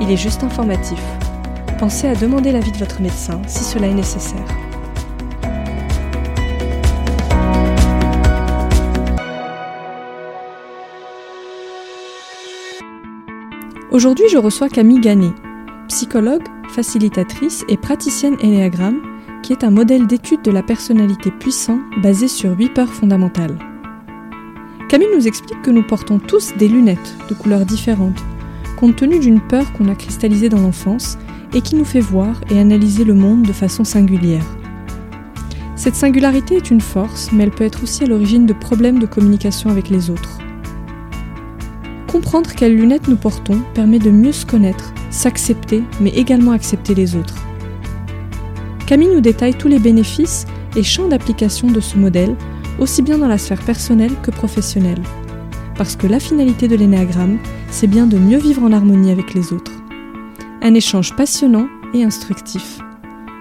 il est juste informatif. Pensez à demander l'avis de votre médecin si cela est nécessaire. Aujourd'hui, je reçois Camille Ganet, psychologue, facilitatrice et praticienne Enneagram, qui est un modèle d'étude de la personnalité puissant basé sur huit peurs fondamentales. Camille nous explique que nous portons tous des lunettes de couleurs différentes, compte tenu d'une peur qu'on a cristallisée dans l'enfance et qui nous fait voir et analyser le monde de façon singulière. Cette singularité est une force, mais elle peut être aussi à l'origine de problèmes de communication avec les autres. Comprendre quelles lunettes nous portons permet de mieux se connaître, s'accepter, mais également accepter les autres. Camille nous détaille tous les bénéfices et champs d'application de ce modèle, aussi bien dans la sphère personnelle que professionnelle. Parce que la finalité de l'énéagramme, c'est bien de mieux vivre en harmonie avec les autres. Un échange passionnant et instructif.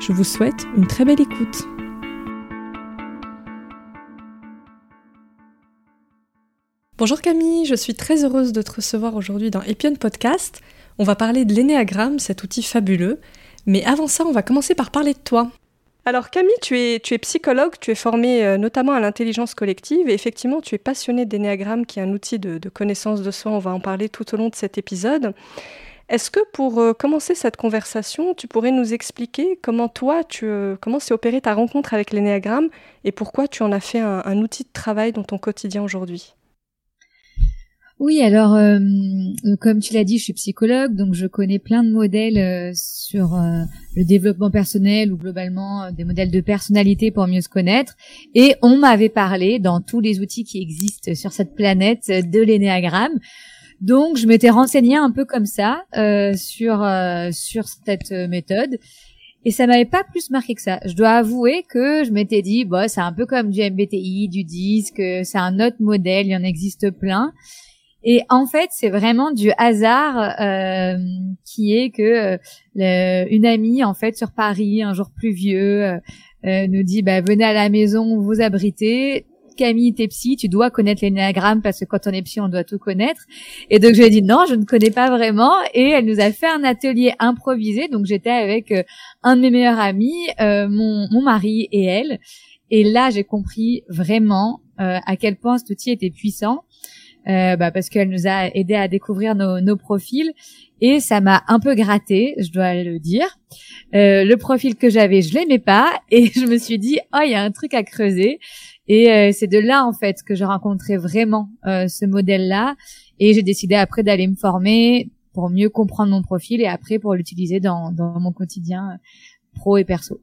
Je vous souhaite une très belle écoute. Bonjour Camille, je suis très heureuse de te recevoir aujourd'hui dans Epion Podcast. On va parler de l'énéagramme, cet outil fabuleux. Mais avant ça, on va commencer par parler de toi. Alors Camille, tu es, psychologue, tu es formée euh, notamment à l'intelligence collective et effectivement tu es passionnée d'énéagramme qui est un outil de, connaissance de soi, on va en parler tout au long de cet épisode. Est-ce que pour euh, commencer cette conversation, tu pourrais nous expliquer comment toi, tu, euh, comment s'est opérée ta rencontre avec l'énéagramme et pourquoi tu en as fait un outil de travail dans ton quotidien aujourd'hui? Oui, alors euh, euh, comme tu l'as dit, je suis psychologue, donc je connais plein de modèles euh, sur le développement personnel ou globalement des modèles de personnalité pour mieux se connaître. Et on m'avait parlé dans tous les outils qui existent sur cette planète de l'énéagramme. Donc je m'étais renseignée un peu comme ça sur sur cette méthode. Et ça m'avait pas plus marqué que ça. Je dois avouer que je m'étais dit, bah, c'est un peu comme du MBTI, du disque, c'est un autre modèle, il y en existe plein. Et en fait, c'est vraiment du hasard euh, qui est que euh, une amie, en fait, sur Paris, un jour pluvieux, euh, euh, nous dit bah, venez à la maison, vous abriter. Camille, t'es psy, tu dois connaître l'énéagramme parce que quand on est psy, on doit tout connaître. Et donc je lui ai dit non, je ne connais pas vraiment. Et elle nous a fait un atelier improvisé. Donc j'étais avec un de mes meilleurs amis, mon, mon mari et elle. Et là, j'ai compris vraiment à quel point cet outil était puissant euh, bah, parce qu'elle nous a aidé à découvrir nos, nos profils et ça m'a un peu gratté, je dois le dire. Euh, le profil que j'avais, je l'aimais pas et je me suis dit oh il y a un truc à creuser et euh, c'est de là en fait que j'ai rencontré vraiment euh, ce modèle-là et j'ai décidé après d'aller me former pour mieux comprendre mon profil et après pour l'utiliser dans, dans mon quotidien pro et perso.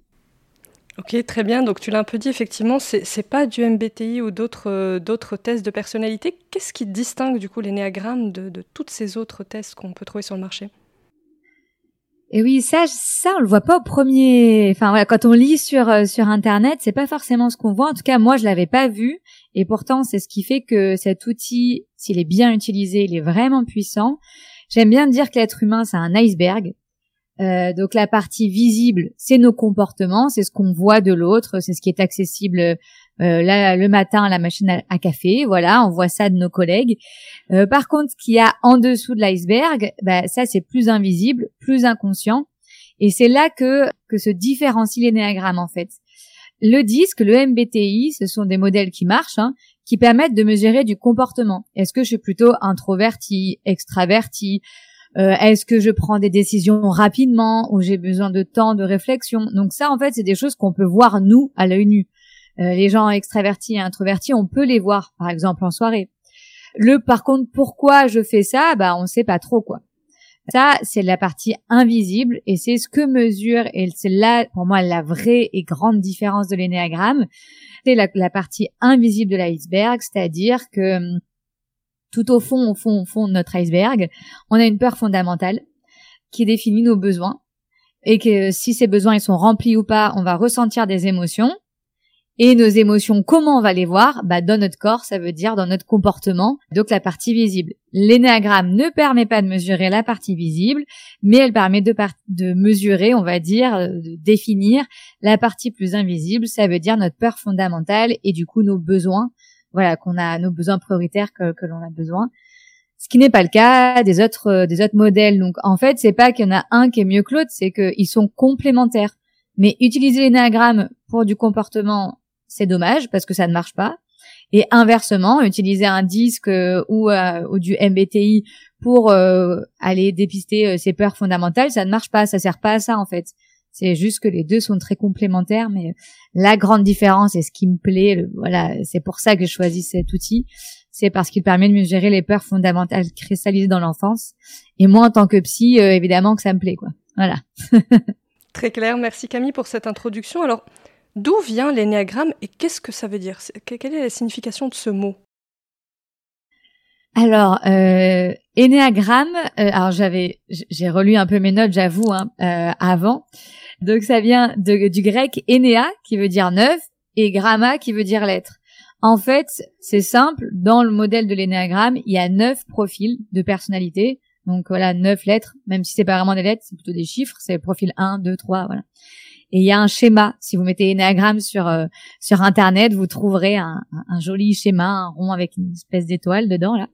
Ok, très bien. Donc tu l'as un peu dit, effectivement, c'est, c'est pas du MBTI ou d'autres, euh, tests de personnalité. Qu'est-ce qui distingue du coup l'énéagramme de, de toutes ces autres tests qu'on peut trouver sur le marché? Et oui, ça, ça, on le voit pas au premier. Enfin voilà, quand on lit sur euh, sur internet, c'est pas forcément ce qu'on voit. En tout cas, moi, je l'avais pas vu, et pourtant, c'est ce qui fait que cet outil, s'il est bien utilisé, il est vraiment puissant. J'aime bien dire que l'être humain, c'est un iceberg. Euh, donc la partie visible, c'est nos comportements, c'est ce qu'on voit de l'autre, c'est ce qui est accessible euh, là, le matin à la machine à, café. Voilà, on voit ça de nos collègues. Euh, par contre, ce qu'il y a en dessous de l'iceberg, bah, ça c'est plus invisible, plus inconscient, et c'est là que que se différencie l'énéagramme en fait. Le disque, le MBTI, ce sont des modèles qui marchent, hein, qui permettent de mesurer du comportement. Est-ce que je suis plutôt introverti, extraverti? Euh, est-ce que je prends des décisions rapidement ou j'ai besoin de temps de réflexion? Donc ça, en fait, c'est des choses qu'on peut voir nous à l'œil nu. Euh, les gens extravertis et introvertis, on peut les voir, par exemple en soirée. Le, par contre, pourquoi je fais ça? Bah, on sait pas trop quoi. Ça, c'est la partie invisible et c'est ce que mesure et c'est là, pour moi, la vraie et grande différence de l'énéagramme. C'est la, la partie invisible de l'iceberg, c'est-à-dire que hum, tout au fond, au fond, au fond de notre iceberg, on a une peur fondamentale qui définit nos besoins et que si ces besoins ils sont remplis ou pas, on va ressentir des émotions. Et nos émotions, comment on va les voir? Bah dans notre corps, ça veut dire dans notre comportement, donc la partie visible. L'énéagramme ne permet pas de mesurer la partie visible, mais elle permet de, de mesurer, on va dire, euh, de définir la partie plus invisible, ça veut dire notre peur fondamentale et du coup nos besoins, voilà, qu'on a nos besoins prioritaires que, que l'on a besoin ce qui n'est pas le cas des autres euh, des autres modèles. Donc en fait, c'est pas qu'il y en a un qui est mieux que l'autre, c'est qu'ils sont complémentaires. Mais utiliser l'énéagramme pour du comportement, c'est dommage parce que ça ne marche pas. Et inversement, utiliser un disque euh, ou, euh, ou du MBTI pour aller dépister ses peurs fondamentales, ça ne marche pas, ça sert pas à ça en fait. C'est juste que les deux sont très complémentaires, mais la grande différence et ce qui me plaît, voilà, c'est pour ça que je choisis cet outil, c'est parce qu'il permet de mieux gérer les peurs fondamentales cristallisées dans l'enfance. Et moi, en tant que psy, euh, évidemment que ça me plaît, quoi. Voilà. Très clair. Merci Camille pour cette introduction. Alors, d'où vient l'énéagramme et qu'est-ce que ça veut dire? Quelle est la signification de ce mot? Alors, euh, énéagramme. Euh, alors j'avais, j'ai relu un peu mes notes, j'avoue, hein, euh, avant. Donc ça vient du grec énéa qui veut dire neuf et gramma qui veut dire lettre. En fait, c'est simple. Dans le modèle de l'énéagramme, il y a neuf profils de personnalité. Donc voilà, neuf lettres, même si c'est pas vraiment des lettres, c'est plutôt des chiffres. C'est profil 1, 2, 3, voilà. Et il y a un schéma. Si vous mettez énéagramme sur euh, sur internet, vous trouverez un, un, joli schéma, un rond avec une espèce d'étoile dedans là.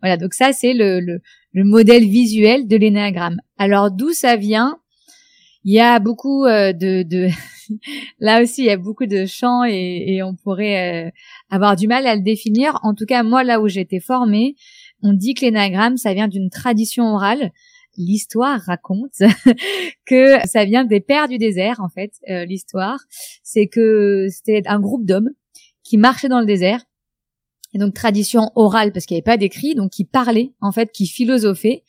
Voilà. Donc ça c'est le, le, le modèle visuel de l'énéagramme. Alors d'où ça vient? Il y a beaucoup euh, de, de là aussi, il y a beaucoup de champs et, on pourrait euh, avoir du mal à le définir. En tout cas, moi, là où j'ai été formée, on dit que l'énagramme, ça vient d'une tradition orale. L'histoire raconte que ça vient des pères du désert, en fait. Euh, l'histoire, c'est que c'était un groupe d'hommes qui marchaient dans le désert. Et donc tradition orale parce qu'il n'y avait pas d'écrit, donc qui parlaient, en fait, qui philosophaient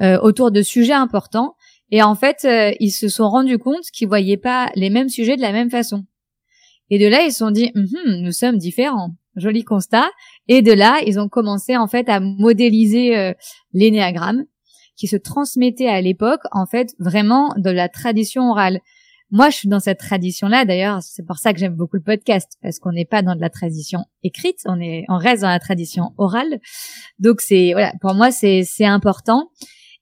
euh, autour de sujets importants et en fait, euh, ils se sont rendus compte qu'ils voyaient pas les mêmes sujets de la même façon. Et de là, ils se sont dit, hum, nous sommes différents. Joli constat. Et de là, ils ont commencé en fait à modéliser euh, l'énéagramme qui se transmettait à l'époque en fait vraiment de la tradition orale. Moi, je suis dans cette tradition-là. D'ailleurs, c'est pour ça que j'aime beaucoup le podcast parce qu'on n'est pas dans de la tradition écrite, on est, on reste dans la tradition orale. Donc c'est voilà, pour moi c'est c'est important.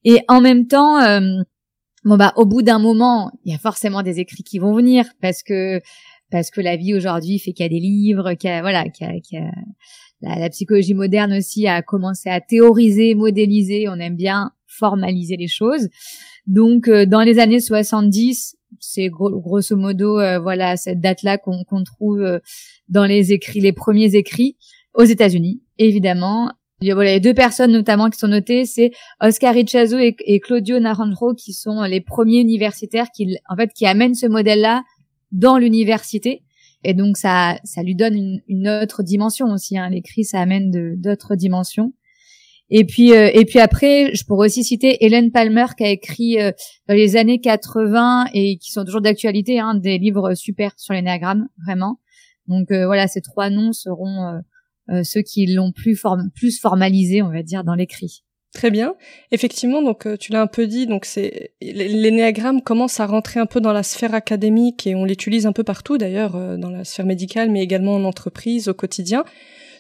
Et en même temps, euh, bon bah au bout d'un moment, il y a forcément des écrits qui vont venir parce que parce que la vie aujourd'hui fait qu'il y a des livres, qu'il y a voilà, qu'il y a, la, psychologie moderne aussi a commencé à théoriser, modéliser. On aime bien formaliser les choses. Donc euh, dans les années 70, c'est grosso modo euh, voilà cette date-là qu'on trouve euh, dans les écrits, les premiers écrits aux États-Unis, évidemment, il y a deux personnes notamment qui sont notées, c'est Oscar Ichazo et, Claudio Naranjo qui sont les premiers universitaires qui, en fait, qui amènent ce modèle-là dans l'université. Et donc ça, ça lui donne une, autre dimension aussi. Hein. L'écrit, ça amène d'autres dimensions. Et puis, euh, et puis après, je pourrais aussi citer Hélène Palmer qui a écrit euh, dans les années 80 et qui sont toujours d'actualité, hein, des livres super sur l'énéagramme, vraiment. Donc euh, voilà, ces trois noms seront euh, ceux qui l'ont plus, plus formalisé, on va dire, dans l'écrit. Très bien. Effectivement, donc euh, tu l'as un peu dit, donc c'est l'énéagramme commence à rentrer un peu dans la sphère académique et on l'utilise un peu partout d'ailleurs euh, dans la sphère médicale, mais également en entreprise au quotidien.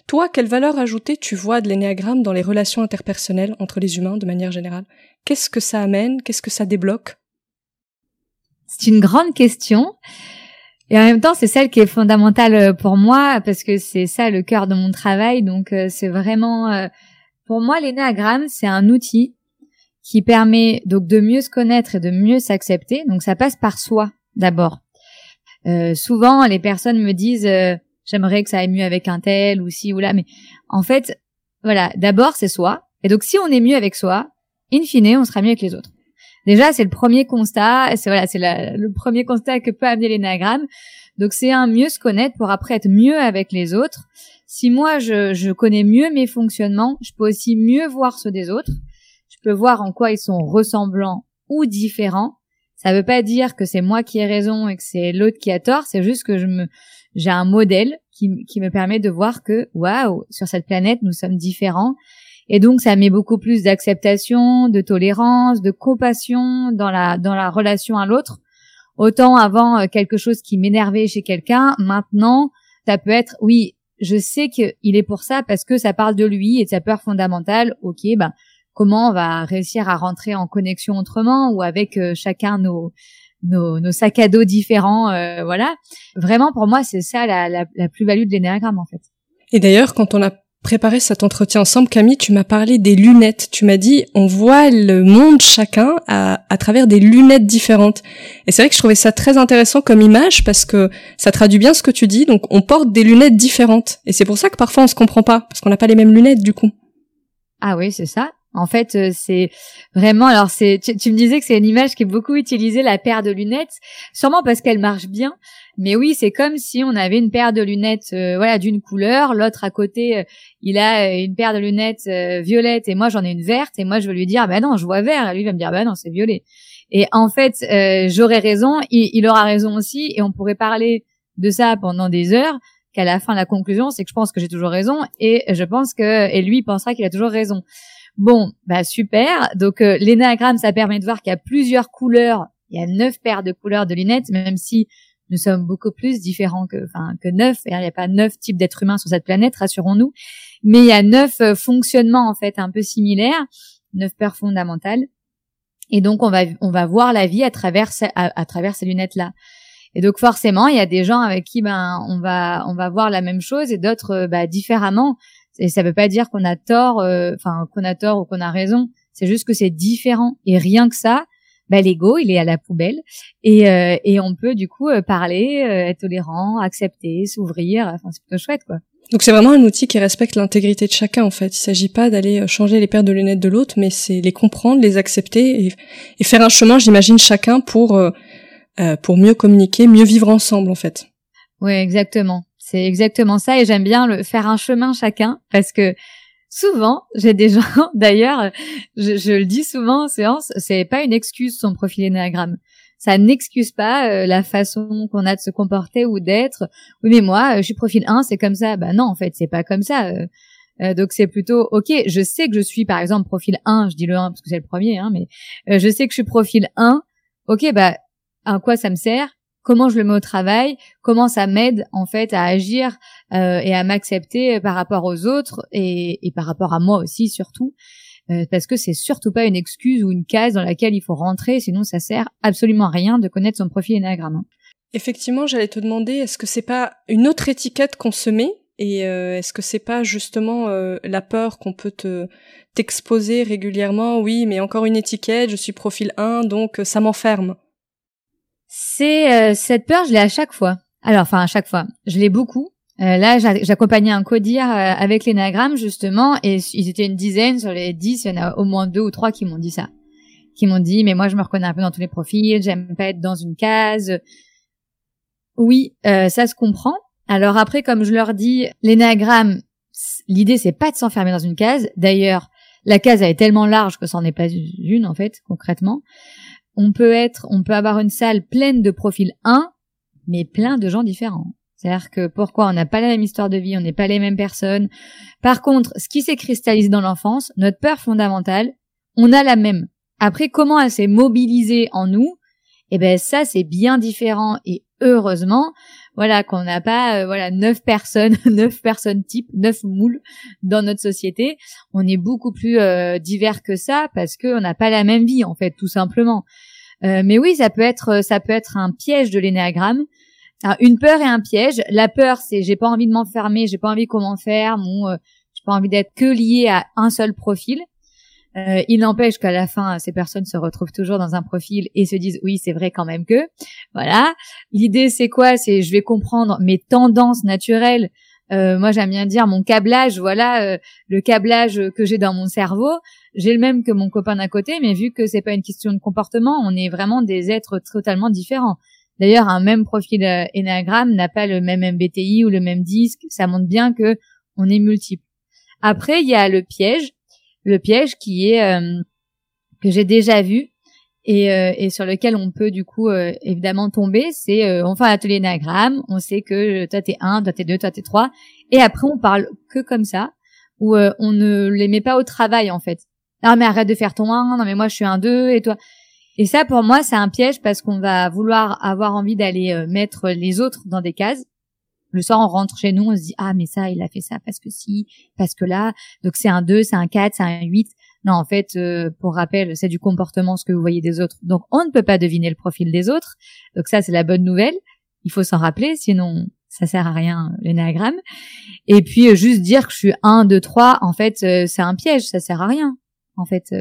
Toi, quelle valeur ajoutée tu vois de l'énéagramme dans les relations interpersonnelles entre les humains de manière générale? Qu'est-ce que ça amène? Qu'est-ce que ça débloque? C'est une grande question. Et en même temps, c'est celle qui est fondamentale euh, pour moi parce que c'est ça le cœur de mon travail. Donc, euh, c'est vraiment, euh, pour moi, l'énéagramme, c'est un outil qui permet donc de mieux se connaître et de mieux s'accepter. Donc, ça passe par soi d'abord. souvent, les personnes me disent, j'aimerais que ça aille mieux avec un tel ou ci ou là, mais en fait, voilà, d'abord c'est soi. Et donc, si on est mieux avec soi, in fine, on sera mieux avec les autres. Déjà, c'est le premier constat, c'est voilà, c'est le premier constat que peut amener l'énagramme. Donc c'est un mieux se connaître pour après être mieux avec les autres. Si moi je, connais mieux mes fonctionnements, je peux aussi mieux voir ceux des autres. Je peux voir en quoi ils sont ressemblants ou différents. Ça veut pas dire que c'est moi qui ai raison et que c'est l'autre qui a tort. C'est juste que je me, j'ai un modèle qui, qui me permet de voir que, waouh, sur cette planète, nous sommes différents Et donc ça met beaucoup plus d'acceptation, de tolérance, de compassion dans la dans la relation à l'autre. Autant avant euh, quelque chose qui m'énervait chez quelqu'un, maintenant ça peut être oui, je sais qu'il est pour ça parce que ça parle de lui et de sa peur fondamentale. Ok, ben comment on va réussir à rentrer en connexion autrement ou avec euh, chacun nos, nos, nos sacs à dos différents, euh, voilà. Vraiment pour moi c'est ça la, la, la plus-value de l'énéagramme en fait. Et d'ailleurs quand on a préparé cet entretien ensemble, Camille, tu m'as parlé des lunettes. Tu m'as dit, on voit le monde chacun à, à travers des lunettes différentes. Et c'est vrai que je trouvais ça très intéressant comme image parce que ça traduit bien ce que tu dis. Donc, on porte des lunettes différentes. Et c'est pour ça que parfois on se comprend pas parce qu'on n'a pas les mêmes lunettes du coup. Ah oui, c'est ça. En fait, euh, c'est vraiment. Alors, c'est. Tu, tu, me disais que c'est une image qui est beaucoup utilisée, la paire de lunettes, sûrement parce qu'elle marche bien. Mais oui, c'est comme si on avait une paire de lunettes, euh, voilà, d'une couleur. L'autre à côté, euh, il a une paire de lunettes violettes et moi j'en ai une verte. Et moi je veux lui dire, bah non, je vois vert. Et lui va me dire, bah non, c'est violet. Et en fait, j'aurais raison, il, il aura raison aussi, et on pourrait parler de ça pendant des heures qu'à la fin la conclusion c'est que je pense que j'ai toujours raison et je pense que et lui pensera qu'il a toujours raison. Bon, bah super. Donc euh, l'énagramme, ça permet de voir qu'il y a plusieurs couleurs. Il y a neuf paires de couleurs de lunettes, même si nous sommes beaucoup plus différents que, enfin, que neuf. Il n'y a pas neuf types d'êtres humains sur cette planète, rassurons-nous. Mais il y a neuf euh, fonctionnements en fait un peu similaires, neuf peurs fondamentales. Et donc on va on va voir la vie à travers à, travers ces lunettes là. Et donc forcément, il y a des gens avec qui ben on va on va voir la même chose et d'autres bah, différemment. Et ça veut pas dire qu'on a tort, euh, enfin qu'on a tort ou qu'on a raison. C'est juste que c'est différent. Et rien que ça, bah, l'ego, il est à la poubelle. Et, euh, et on peut du coup euh, parler, être tolérant, accepter, s'ouvrir. Enfin, c'est plutôt chouette, quoi. Donc c'est vraiment un outil qui respecte l'intégrité de chacun en fait. Il s'agit pas d'aller changer les paires de lunettes de l'autre, mais c'est les comprendre, les accepter et, et faire un chemin, j'imagine, chacun pour euh, pour mieux communiquer, mieux vivre ensemble en fait. Oui, exactement. C'est exactement ça et j'aime bien le faire un chemin chacun parce que souvent j'ai des gens d'ailleurs je, le dis souvent en séance c'est pas une excuse son profil énéagramme ça n'excuse pas euh, la façon qu'on a de se comporter ou d'être. Oui mais moi euh, je suis profil 1 c'est comme ça. Bah non en fait c'est pas comme ça euh, donc c'est plutôt ok je sais que je suis par exemple profil 1 je dis le 1 parce que c'est le premier hein, mais je sais que je suis profil 1 ok bah à quoi ça me sert? Comment je le mets au travail, comment ça m'aide en fait à agir euh, et à m'accepter par rapport aux autres et, par rapport à moi aussi surtout. Euh, parce que c'est surtout pas une excuse ou une case dans laquelle il faut rentrer, sinon ça sert absolument à rien de connaître son profil énagramme. Effectivement, j'allais te demander, est-ce que c'est pas une autre étiquette qu'on se met et euh, est-ce que c'est pas justement la peur qu'on peut te t'exposer régulièrement? Oui, mais encore une étiquette, je suis profil 1, donc ça m'enferme. C'est euh, cette peur, je l'ai à chaque fois. Alors, enfin à chaque fois, je l'ai beaucoup. Euh, là, j'accompagnais un codir euh, avec l'énagramme justement, et ils étaient une dizaine sur les dix. Il y en a au moins deux ou trois qui m'ont dit ça, qui m'ont dit mais moi je me reconnais un peu dans tous les profils, j'aime pas être dans une case. Oui, ça se comprend. Alors après, comme je leur dis, l'énagramme, l'idée c'est pas de s'enfermer dans une case. D'ailleurs, la case elle est tellement large que ça n'en est pas une en fait concrètement on peut être, on peut avoir une salle pleine de profils 1, mais plein de gens différents. C'est-à-dire que pourquoi on n'a pas la même histoire de vie, on n'est pas les mêmes personnes. Par contre, ce qui s'est cristallisé dans l'enfance, notre peur fondamentale, on a la même. Après, comment elle s'est mobilisée en nous, eh ben ça c'est bien différent et heureusement, voilà qu'on n'a pas euh, voilà neuf personnes, neuf personnes type, neuf moules dans notre société. On est beaucoup plus euh, divers que ça parce qu'on n'a pas la même vie en fait, tout simplement. Euh, mais oui, ça peut être ça peut être un piège de l'énéagramme. une peur et un piège. La peur, c'est j'ai pas envie de m'enfermer, j'ai pas envie comment faire, mon, euh, j'ai pas envie d'être que lié à un seul profil. Euh, il n'empêche qu'à la fin, ces personnes se retrouvent toujours dans un profil et se disent oui, c'est vrai quand même que. Voilà. L'idée, c'est quoi? C'est je vais comprendre mes tendances naturelles euh, moi, j'aime bien dire mon câblage. Voilà, euh, le câblage que j'ai dans mon cerveau, j'ai le même que mon copain d'à côté, mais vu que c'est pas une question de comportement, on est vraiment des êtres totalement différents. D'ailleurs, un même profil euh, énagramme n'a pas le même MBTI ou le même disque. Ça montre bien que on est multiple. Après, il y a le piège, le piège qui est que j'ai déjà vu et, euh, et, sur lequel on peut du coup euh, évidemment tomber, c'est euh, on fait un atelier nagramme, on sait que toi t'es un, toi t'es deux, toi t'es trois, et après on parle que comme ça. où on ne les met pas au travail en fait. Non mais arrête de faire ton 1, non mais moi je suis un 2 et toi. Et ça pour moi c'est un piège parce qu'on va vouloir avoir envie d'aller mettre les autres dans des cases. Le soir on rentre chez nous, on se dit ah mais ça il a fait ça parce que si, parce que là, donc c'est un 2, c'est un 4, c'est un 8. Non, en fait, euh, pour rappel, c'est du comportement ce que vous voyez des autres. Donc, on ne peut pas deviner le profil des autres. Donc ça, c'est la bonne nouvelle. Il faut s'en rappeler, sinon ça sert à rien l'énagramme. Et puis euh, juste dire que je suis 1, 2, 3, en fait, euh, c'est un piège, ça sert à rien. En fait,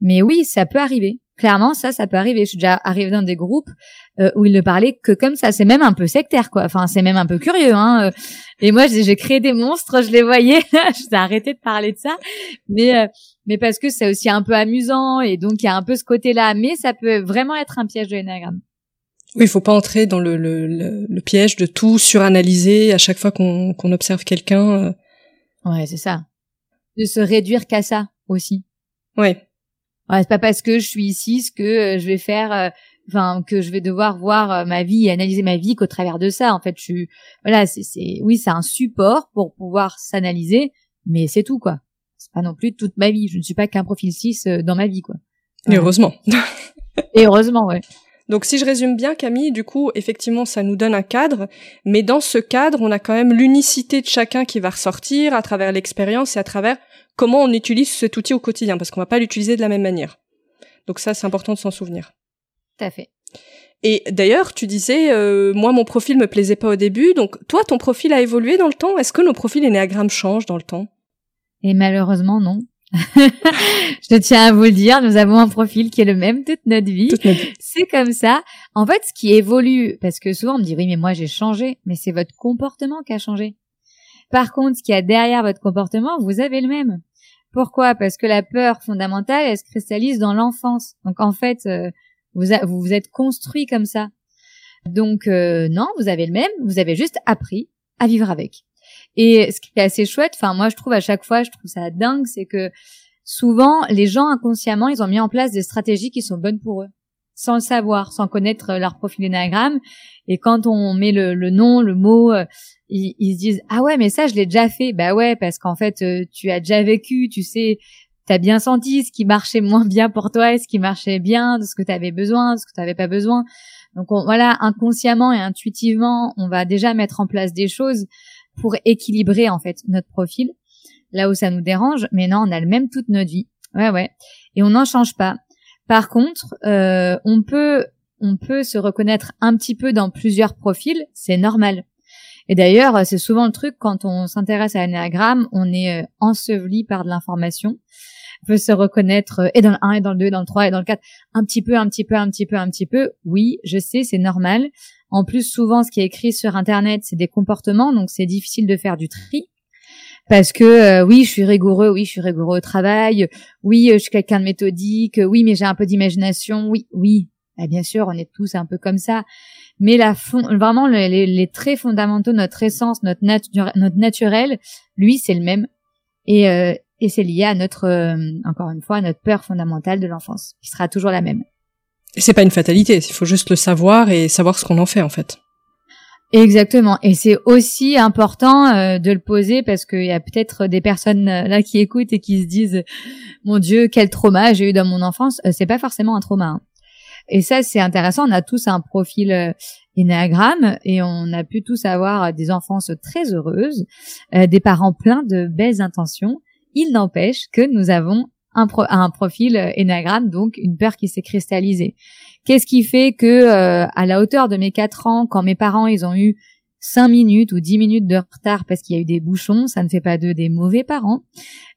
mais oui, ça peut arriver. Clairement, ça, ça peut arriver. Je suis déjà arrivée dans des groupes où ils ne parlaient que comme ça. C'est même un peu sectaire, quoi. Enfin, c'est même un peu curieux. Hein. Et moi, j'ai créé des monstres, je les voyais. je t'ai arrêté de parler de ça. Mais mais parce que c'est aussi un peu amusant et donc il y a un peu ce côté-là. Mais ça peut vraiment être un piège de l'énagramme. Oui, il faut pas entrer dans le, le, le, piège de tout suranalyser à chaque fois qu'on qu'on observe quelqu'un. Euh. Ouais, c'est ça. De se réduire qu'à ça aussi. Ouais. Ouais, c'est pas parce que je suis ici ce que euh, je vais faire, euh, enfin que je vais devoir voir ma vie et analyser ma vie qu'au travers de ça. En fait, je suis, voilà, c'est, c'est, oui, c'est un support pour pouvoir s'analyser, mais c'est tout quoi c'est pas non plus toute ma vie. Je ne suis pas qu'un profil 6 euh, dans ma vie, quoi. Et heureusement. Et heureusement, ouais. Donc si je résume bien Camille, du coup, effectivement, ça nous donne un cadre, mais dans ce cadre, on a quand même l'unicité de chacun qui va ressortir à travers l'expérience et à travers comment on utilise cet outil au quotidien, parce qu'on va pas l'utiliser de la même manière. Donc ça, c'est important de s'en souvenir. Tout à fait. Et d'ailleurs, tu disais, euh, moi, mon profil me plaisait pas au début, donc toi, ton profil a évolué dans le temps? Est-ce que nos profils énéagrammes changent dans le temps? Et malheureusement, non. je tiens à vous le dire, nous avons un profil qui est le même toute notre vie. C'est comme ça. En fait, ce qui évolue, parce que souvent on me dit oui, mais moi j'ai changé, mais c'est votre comportement qui a changé. Par contre, ce qu'il y a derrière votre comportement, vous avez le même. Pourquoi? Parce que la peur fondamentale, elle se cristallise dans l'enfance. Donc en fait, euh, vous, vous êtes construit comme ça. Donc euh, non, vous avez le même, vous avez juste appris à vivre avec. Et ce qui est assez chouette, enfin moi je trouve à chaque fois, je trouve ça dingue, c'est que souvent les gens inconsciemment, ils ont mis en place des stratégies qui sont bonnes pour eux, sans le savoir, sans connaître leur profil d'énagramme. Et quand on met le, nom, le mot, euh, ils, se disent ah ouais mais ça je l'ai déjà fait. Bah ouais parce qu'en fait euh, tu as déjà vécu, tu sais, t'as bien senti ce qui marchait moins bien pour toi ce qui marchait bien, de ce que tu avais besoin, de ce que tu n'avais pas besoin. Donc voilà, inconsciemment et intuitivement, on va déjà mettre en place des choses pour équilibrer en fait notre profil là où ça nous dérange. Mais non on a le même toute notre vie. Ouais ouais. Et on n'en change pas. Par contre euh, on peut on peut se reconnaître un petit peu dans plusieurs profils. C'est normal. Et d'ailleurs c'est souvent le truc quand on s'intéresse à l'énéagramme on est euh, enseveli par de l'information. On peut se reconnaître euh, et dans le 1 et dans le 2 dans le 3 et dans le 4 un petit peu un petit peu un petit peu un petit peu. Oui je sais c'est normal en plus, souvent, ce qui est écrit sur Internet, c'est des comportements, donc c'est difficile de faire du tri. Parce que euh, oui, je suis rigoureux, oui, je suis rigoureux au travail, oui, euh, je suis quelqu'un de méthodique, oui, mais j'ai un peu d'imagination, oui, oui. Bah, bien sûr, on est tous un peu comme ça. Mais la vraiment les, traits fondamentaux, notre essence, notre, notre naturel, lui, c'est le même. Et, euh, et c'est lié à notre, encore une fois, à notre peur fondamentale de l'enfance, qui sera toujours la même c'est pas une fatalité, il faut juste le savoir et savoir ce qu'on en fait en fait. Exactement. Et c'est aussi important euh, de le poser parce qu'il y a peut-être des personnes euh, là qui écoutent et qui se disent mon Dieu quel trauma j'ai eu dans mon enfance. Euh, c'est pas forcément un trauma. Hein. Et ça c'est intéressant. On a tous un profil euh, et on a pu tous avoir des enfances très heureuses, des parents pleins de belles intentions. Il n'empêche que nous avons un, un profil énagramme, donc une peur qui s'est cristallisée. Qu'est-ce qui fait que euh, à la hauteur de mes quatre ans, quand mes parents ils ont eu cinq minutes ou dix minutes de retard parce qu'il y a eu des bouchons, ça ne fait pas d'eux des mauvais parents.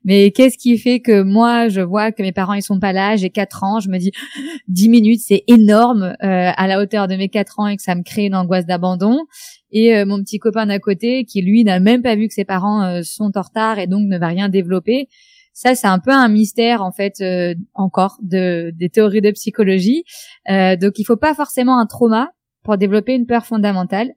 Mais qu'est-ce qui fait que moi, je vois que mes parents ils sont pas là, j'ai quatre ans, je me dis dix minutes c'est énorme euh, à la hauteur de mes quatre ans et que ça me crée une angoisse d'abandon. Et euh, mon petit copain d'à côté qui lui n'a même pas vu que ses parents sont en retard et donc ne va rien développer ça, c'est un peu un mystère en fait euh, encore de des théories de psychologie. Euh, donc, il faut pas forcément un trauma pour développer une peur fondamentale.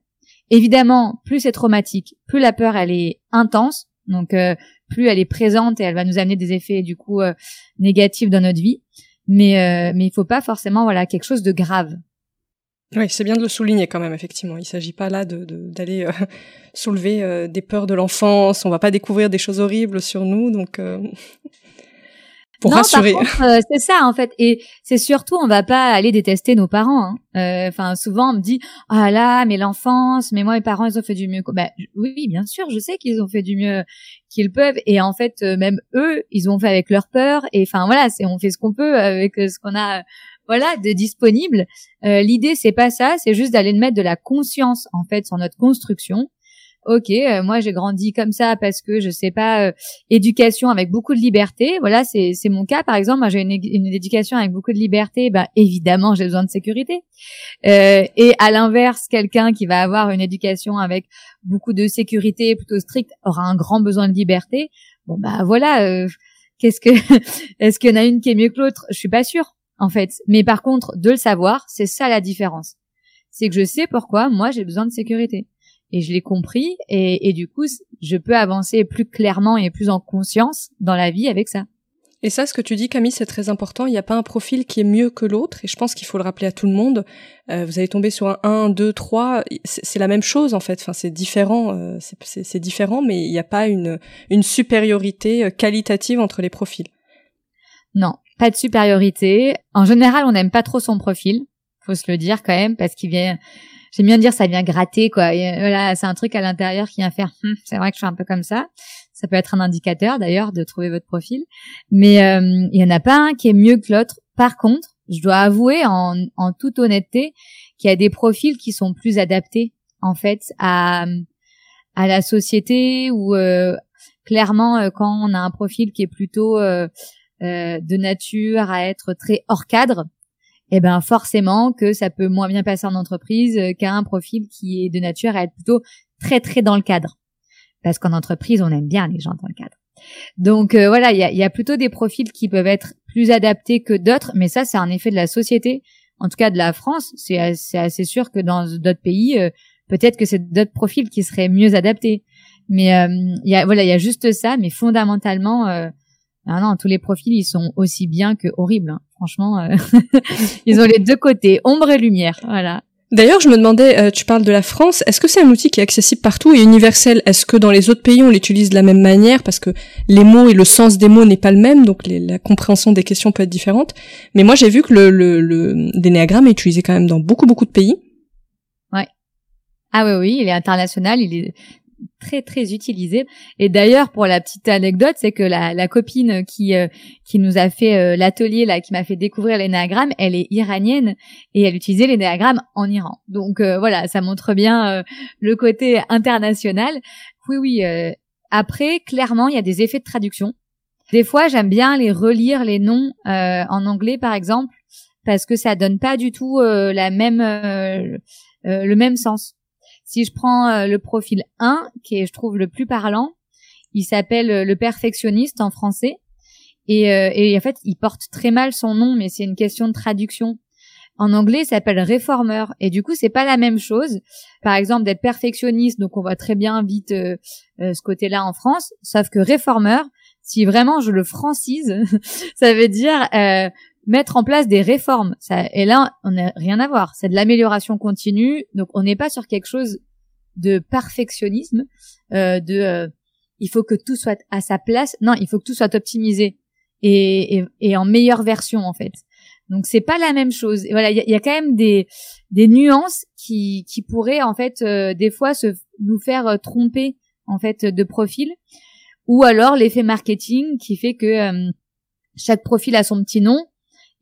Évidemment, plus c'est traumatique, plus la peur elle est intense. Donc, euh, plus elle est présente et elle va nous amener des effets du coup négatifs dans notre vie. Mais mais il faut pas forcément voilà quelque chose de grave. Oui, c'est bien de le souligner quand même, effectivement. Il s'agit pas là de d'aller euh, soulever euh, des peurs de l'enfance. On va pas découvrir des choses horribles sur nous, donc euh, pour rassurer. c'est ça en fait, et c'est surtout on va pas aller détester nos parents. Hein. Enfin, souvent on me dit ah là, mais l'enfance, mais moi mes parents ils ont fait du mieux. Bah oui, bien sûr, je sais qu'ils ont fait du mieux qu'ils peuvent, et en fait même eux, ils ont fait avec leur peur. Et enfin voilà, c'est on fait ce qu'on peut avec ce qu'on a voilà, de disponible. Euh, L'idée c'est pas ça, c'est juste d'aller mettre de la conscience en fait sur notre construction. Ok, euh, moi j'ai grandi comme ça parce que je sais pas, euh, éducation avec beaucoup de liberté. Voilà, c'est c'est mon cas par exemple. Moi j'ai une, une, éducation avec beaucoup de liberté. Ben évidemment j'ai besoin de sécurité. Euh, et à l'inverse, quelqu'un qui va avoir une éducation avec beaucoup de sécurité plutôt stricte aura un grand besoin de liberté. Bon bah voilà. Euh, qu'est-ce que est-ce qu'il y en a une qui est mieux que l'autre? Je suis pas sûre en fait. Mais par contre, de le savoir, c'est ça la différence. C'est que je sais pourquoi moi j'ai besoin de sécurité. Et je l'ai compris et, et du coup, je peux avancer plus clairement et plus en conscience dans la vie avec ça. Et ça, ce que tu dis, Camille, c'est très important. Il n'y a pas un profil qui est mieux que l'autre, et je pense qu'il faut le rappeler à tout le monde. Euh, vous allez tomber sur un 1, 2, 3, c'est la même chose en fait. Enfin, c'est différent, euh, c'est différent, mais il n'y a pas une, une supériorité euh, qualitative entre les profils. Non, pas de supériorité. En général, on n'aime pas trop son profil, faut se le dire quand même, parce qu'il vient, j'aime bien dire, ça vient gratter quoi. Et voilà, c'est un truc à l'intérieur qui vient faire. Hum, c'est vrai que je suis un peu comme ça. Ça peut être un indicateur d'ailleurs de trouver votre profil, mais euh, il y en a pas un qui est mieux que l'autre. Par contre, je dois avouer en, en toute honnêteté qu'il y a des profils qui sont plus adaptés en fait à à la société ou euh, clairement euh, quand on a un profil qui est plutôt euh, euh, de nature à être très hors cadre, eh ben forcément que ça peut moins bien passer en entreprise qu'un profil qui est de nature à être plutôt très très dans le cadre. Parce qu'en entreprise, on aime bien les gens dans le cadre. Donc euh, voilà, il y a, plutôt des profils qui peuvent être plus adaptés que d'autres, mais ça c'est un effet de la société, en tout cas de la France. C'est assez sûr que dans d'autres pays, euh, peut-être que c'est d'autres profils qui seraient mieux adaptés. Mais il y a voilà, il y a juste ça, mais fondamentalement ah non, tous les profils, ils sont aussi bien que horribles. Hein. Franchement, euh, ils ont les deux côtés, ombre et lumière. Voilà. D'ailleurs, je me demandais, euh, tu parles de la France, est-ce que c'est un outil qui est accessible partout et universel? Est-ce que dans les autres pays, on l'utilise de la même manière? Parce que les mots et le sens des mots n'est pas le même, donc la compréhension des questions peut être différente. Mais moi, j'ai vu que le, le, le est utilisé quand même dans beaucoup, beaucoup de pays. Ouais. Ah oui, oui, il est international, il est très très utilisé. Et d'ailleurs, pour la petite anecdote, c'est que la, la, copine qui euh, qui nous a fait euh, l'atelier là, qui m'a fait découvrir l'énéagramme, elle est iranienne et elle utilisait l'énéagramme en Iran. Donc euh, voilà, ça montre bien le côté international. Oui, oui. après, clairement, il y a des effets de traduction. Des fois, j'aime bien les relire les noms en anglais, par exemple, parce que ça donne pas du tout la même le même sens. Si je prends euh, le profil 1, qui est, je trouve, le plus parlant, il s'appelle euh, le perfectionniste en français. Et, euh, et, en fait, il porte très mal son nom, mais c'est une question de traduction. En anglais, il s'appelle réformeur. Et du coup, c'est pas la même chose. Par exemple, d'être perfectionniste, donc on voit très bien vite ce côté-là en France. Sauf que réformeur, si vraiment je le francise, ça veut dire mettre en place des réformes. Ça, et là, on n'a rien à voir. C'est de l'amélioration continue. Donc, on n'est pas sur quelque chose de perfectionnisme, euh, de euh, il faut que tout soit à sa place. Non, il faut que tout soit optimisé et, et, et en meilleure version en fait. Donc c'est pas la même chose. Et voilà, il y, a quand même des des nuances qui qui pourraient en fait euh, des fois se nous faire euh, tromper en fait de profil ou alors l'effet marketing qui fait que chaque profil a son petit nom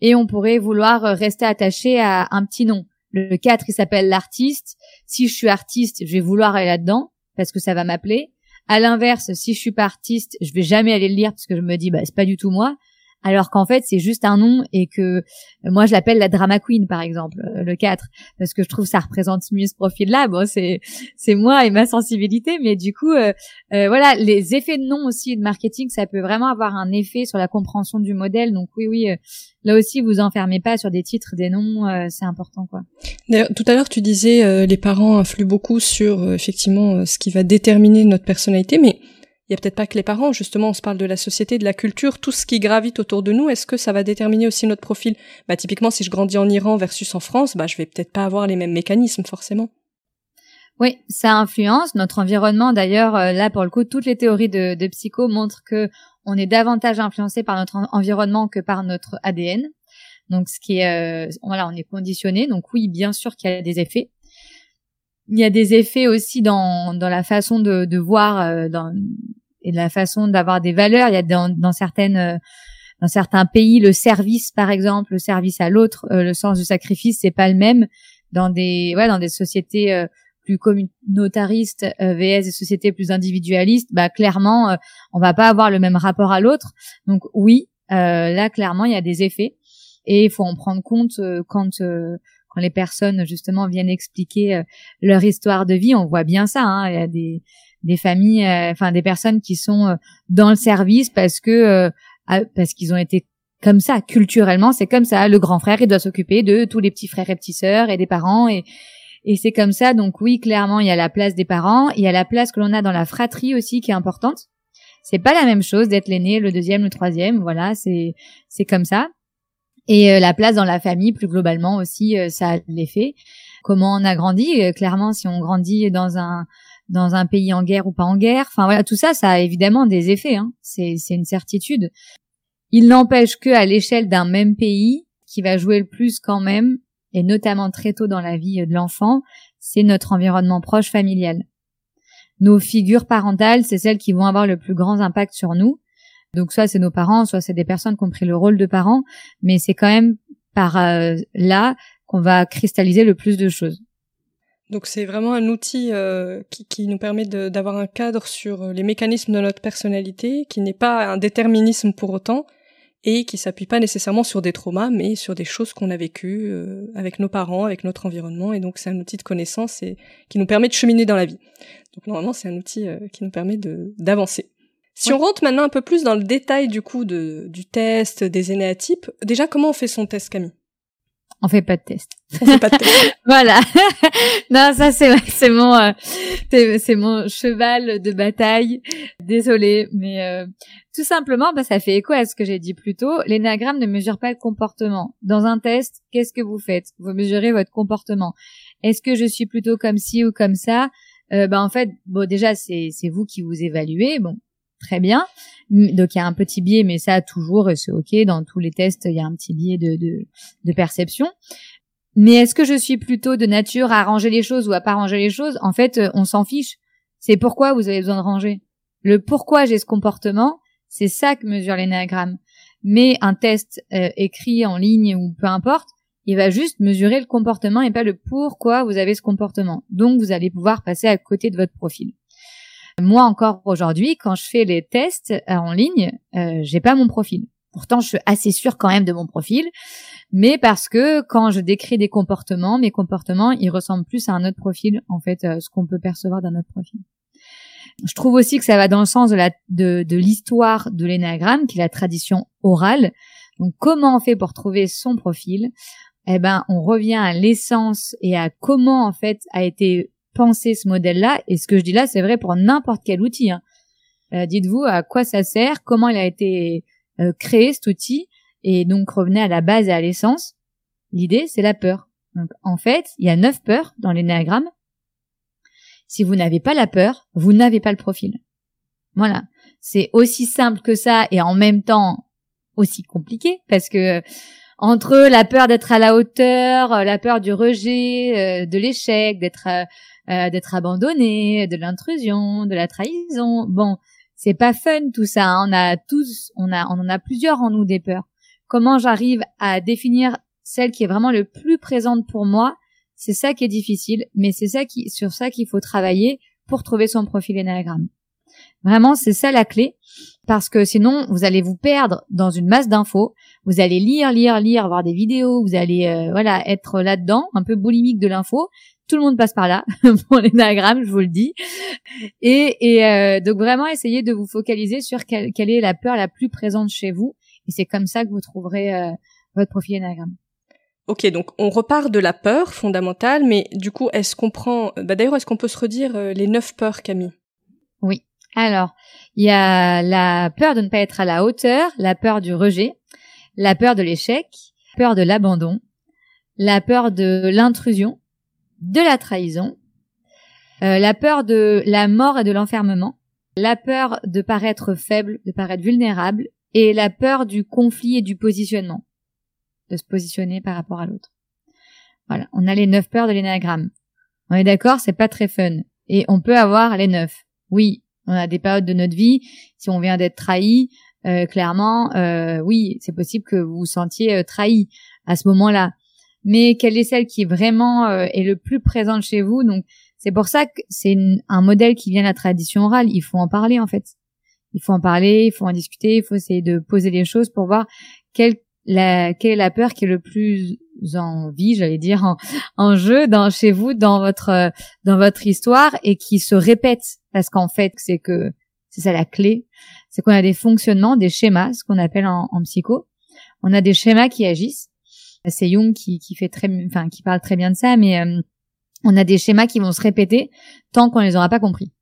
et on pourrait vouloir rester attaché à un petit nom. Le 4, il s'appelle l'artiste. Si je suis artiste, je vais vouloir aller là-dedans parce que ça va m'appeler. À l'inverse, si je suis pas artiste, je vais jamais aller le lire parce que je me dis bah c'est pas du tout moi alors qu'en fait c'est juste un nom et que euh, moi je l'appelle la drama queen par exemple euh, le 4 parce que je trouve ça représente mieux ce profil là bon c'est c'est moi et ma sensibilité mais du coup euh, voilà les effets de nom aussi de marketing ça peut vraiment avoir un effet sur la compréhension du modèle. Donc oui oui là aussi vous enfermez pas sur des titres des noms c'est important quoi. Tout à l'heure tu disais les parents influent beaucoup sur effectivement ce qui va déterminer notre personnalité mais il y a peut-être pas que les parents, justement, on se parle de la société, de la culture, tout ce qui gravite autour de nous. Est-ce que ça va déterminer aussi notre profil? Bah typiquement, si je grandis en Iran versus en France, bah je vais peut-être pas avoir les mêmes mécanismes forcément. Oui, ça influence notre environnement. D'ailleurs, euh, là pour le coup, toutes les théories de, psycho montrent que on est davantage influencé par notre environnement que par notre ADN. Donc, ce qui est, euh, voilà, on est conditionné. Donc oui, bien sûr qu'il y a des effets. Il y a des effets aussi dans dans la façon de, de voir, euh, dans et la façon d'avoir des valeurs. Il y a dans, dans certaines euh, dans certains pays le service par exemple, le service à l'autre, euh, le sens du sacrifice c'est pas le même dans des ouais dans des sociétés euh, plus communautaristes vs des sociétés plus individualistes, bah clairement on va pas avoir le même rapport à l'autre. Donc oui, là clairement il y a des effets et il faut en prendre compte quand quand les personnes justement viennent expliquer leur histoire de vie, on voit bien ça. Hein, il y a des des familles, euh, enfin des personnes qui sont euh, dans le service parce que euh, parce qu'ils ont été comme ça culturellement, c'est comme ça. Le grand frère, il doit s'occuper de tous les petits frères et petites sœurs et des parents et et c'est comme ça. Donc oui, clairement, il y a la place des parents, il y a la place que l'on a dans la fratrie aussi qui est importante. C'est pas la même chose d'être l'aîné, le deuxième, le troisième. Voilà, c'est c'est comme ça. Et la place dans la famille, plus globalement aussi, ça a l'effet. Comment on a grandi? Clairement, si on grandit dans un dans un pays en guerre ou pas en guerre. Enfin voilà, tout ça, ça a évidemment des effets. Hein. C'est une certitude. Il n'empêche que à l'échelle d'un même pays, qui va jouer le plus quand même, et notamment très tôt dans la vie de l'enfant, c'est notre environnement proche familial. Nos figures parentales, c'est celles qui vont avoir le plus grand impact sur nous. Donc soit c'est nos parents, soit c'est des personnes qui ont pris le rôle de parents, mais c'est quand même par euh, là qu'on va cristalliser le plus de choses. Donc c'est vraiment un outil euh, qui, qui, nous permet d'avoir un cadre sur les mécanismes de notre personnalité, qui n'est pas un déterminisme pour autant, et qui s'appuie pas nécessairement sur des traumas, mais sur des choses qu'on a vécues euh, avec nos parents, avec notre environnement, et donc c'est un outil de connaissance et qui nous permet de cheminer dans la vie. Donc normalement c'est un outil euh, qui nous permet d'avancer. Si on rentre maintenant un peu plus dans le détail du coup de, du test, des énéatypes, déjà comment on fait son test Camille? On fait pas de test. On fait pas de test. voilà. non, ça c'est c'est mon euh, c'est mon cheval de bataille. Désolée, mais euh, tout simplement, bah, ça fait écho à ce que j'ai dit plus tôt. L'énagramme ne mesure pas le comportement. Dans un test, qu'est-ce que vous faites? Vous mesurez votre comportement. Est-ce que je suis plutôt comme ci ou comme ça? Euh, bah, en fait, bon déjà c'est c'est vous qui vous évaluez. Bon, très bien. Donc il y a un petit biais, mais ça toujours c'est ok. Dans tous les tests, il y a un petit biais de, de, de perception. Mais est-ce que je suis plutôt de nature à ranger les choses ou à pas ranger les choses? En fait, euh, on s'en fiche. C'est pourquoi vous avez besoin de ranger. Le pourquoi j'ai ce comportement, c'est ça que mesure l'énagramme. Mais un test euh, écrit en ligne ou peu importe, il va juste mesurer le comportement et pas le pourquoi vous avez ce comportement. Donc vous allez pouvoir passer à côté de votre profil. Moi encore aujourd'hui, quand je fais les tests euh, en ligne, euh, j'ai pas mon profil. Pourtant, je suis assez sûre quand même de mon profil, mais parce que quand je décris des comportements, mes comportements, ils ressemblent plus à un autre profil, en fait, euh, ce qu'on peut percevoir d'un autre profil. Je trouve aussi que ça va dans le sens de l'histoire de l'énagramme, qui est la tradition orale. Donc, comment on fait pour trouver son profil? Eh ben, on revient à l'essence et à comment en fait a été penser ce modèle-là. Et ce que je dis là, c'est vrai pour n'importe quel outil. Hein. Euh, dites-vous à quoi ça sert, comment il a été euh, créé cet outil, et donc revenez à la base et à l'essence. L'idée, c'est la peur. Donc en fait, il y a neuf peurs dans l'énéagramme. Si vous n'avez pas la peur, vous n'avez pas le profil. Voilà. C'est aussi simple que ça et en même temps aussi compliqué parce que entre la peur d'être à la hauteur, la peur du rejet, euh, de l'échec, d'être euh, d'être abandonné, de l'intrusion, de la trahison. Bon, c'est pas fun tout ça. Hein. On a tous, on a, on en a plusieurs en nous des peurs. Comment j'arrive à définir celle qui est vraiment le plus présente pour moi? C'est ça qui est difficile, mais c'est ça qui, sur ça qu'il faut travailler pour trouver son profil énagramme. Vraiment, c'est ça la clé, parce que sinon, vous allez vous perdre dans une masse d'infos. Vous allez lire, lire, lire, voir des vidéos. Vous allez, euh, voilà, être là-dedans, un peu boulimique de l'info. Tout le monde passe par là pour l'énagramme, je vous le dis. Et, et euh, donc vraiment essayer de vous focaliser sur quelle, est la peur la plus présente chez vous. Et c'est comme ça que vous trouverez euh, votre profil énagramme. Ok, donc on repart de la peur fondamentale, mais du coup, est-ce qu'on prend, bah d'ailleurs, est-ce qu'on peut se redire euh, les neuf peurs, Camille? Oui. Alors, il y a la peur de ne pas être à la hauteur, la peur du rejet, la peur de l'échec, peur de l'abandon, la peur de l'intrusion, de la trahison, euh, la peur de la mort et de l'enfermement, la peur de paraître faible, de paraître vulnérable, et la peur du conflit et du positionnement, de se positionner par rapport à l'autre. Voilà, on a les neuf peurs de l'énagramme. On est d'accord, c'est pas très fun. Et on peut avoir les neuf. Oui, on a des périodes de notre vie, si on vient d'être trahi, euh, clairement, euh, oui, c'est possible que vous vous sentiez trahi à ce moment-là. Mais quelle est celle qui vraiment est le plus présente chez vous? Donc, c'est pour ça que c'est un modèle qui vient de la tradition orale. Il faut en parler en fait. Il faut en parler, il faut en discuter, il faut essayer de poser les choses pour voir quelle, quelle est la peur qui est le plus en vie, j'allais dire, en, jeu dans chez vous, dans votre dans votre histoire et qui se répète parce qu'en fait c'est que c'est ça la clé, c'est qu'on a des fonctionnements, des schémas, ce qu'on appelle en, psycho. On a des schémas qui agissent. C'est Jung qui, qui fait très, enfin qui parle très bien de ça, mais euh, on a des schémas qui vont se répéter tant qu'on les aura pas compris.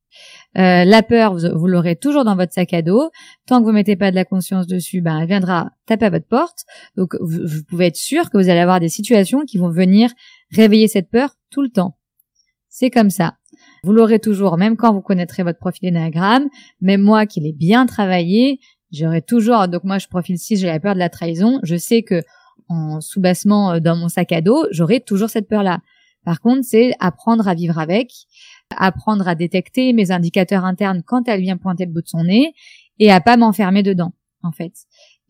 Euh, la peur, vous, l'aurez toujours dans votre sac à dos. Tant que vous mettez pas de la conscience dessus, ben, elle viendra taper à votre porte. Donc, vous, vous, pouvez être sûr que vous allez avoir des situations qui vont venir réveiller cette peur tout le temps. C'est comme ça. Vous l'aurez toujours, même quand vous connaîtrez votre profil énagramme. Même moi qui l'ai bien travaillé, j'aurai toujours, donc moi je profile 6, j'ai la peur de la trahison. Je sais que en sous-bassement euh, dans mon sac à dos, j'aurai toujours cette peur-là. Par contre, c'est apprendre à vivre avec, apprendre à détecter mes indicateurs internes quand elle vient pointer le bout de son nez et à pas m'enfermer dedans, en fait.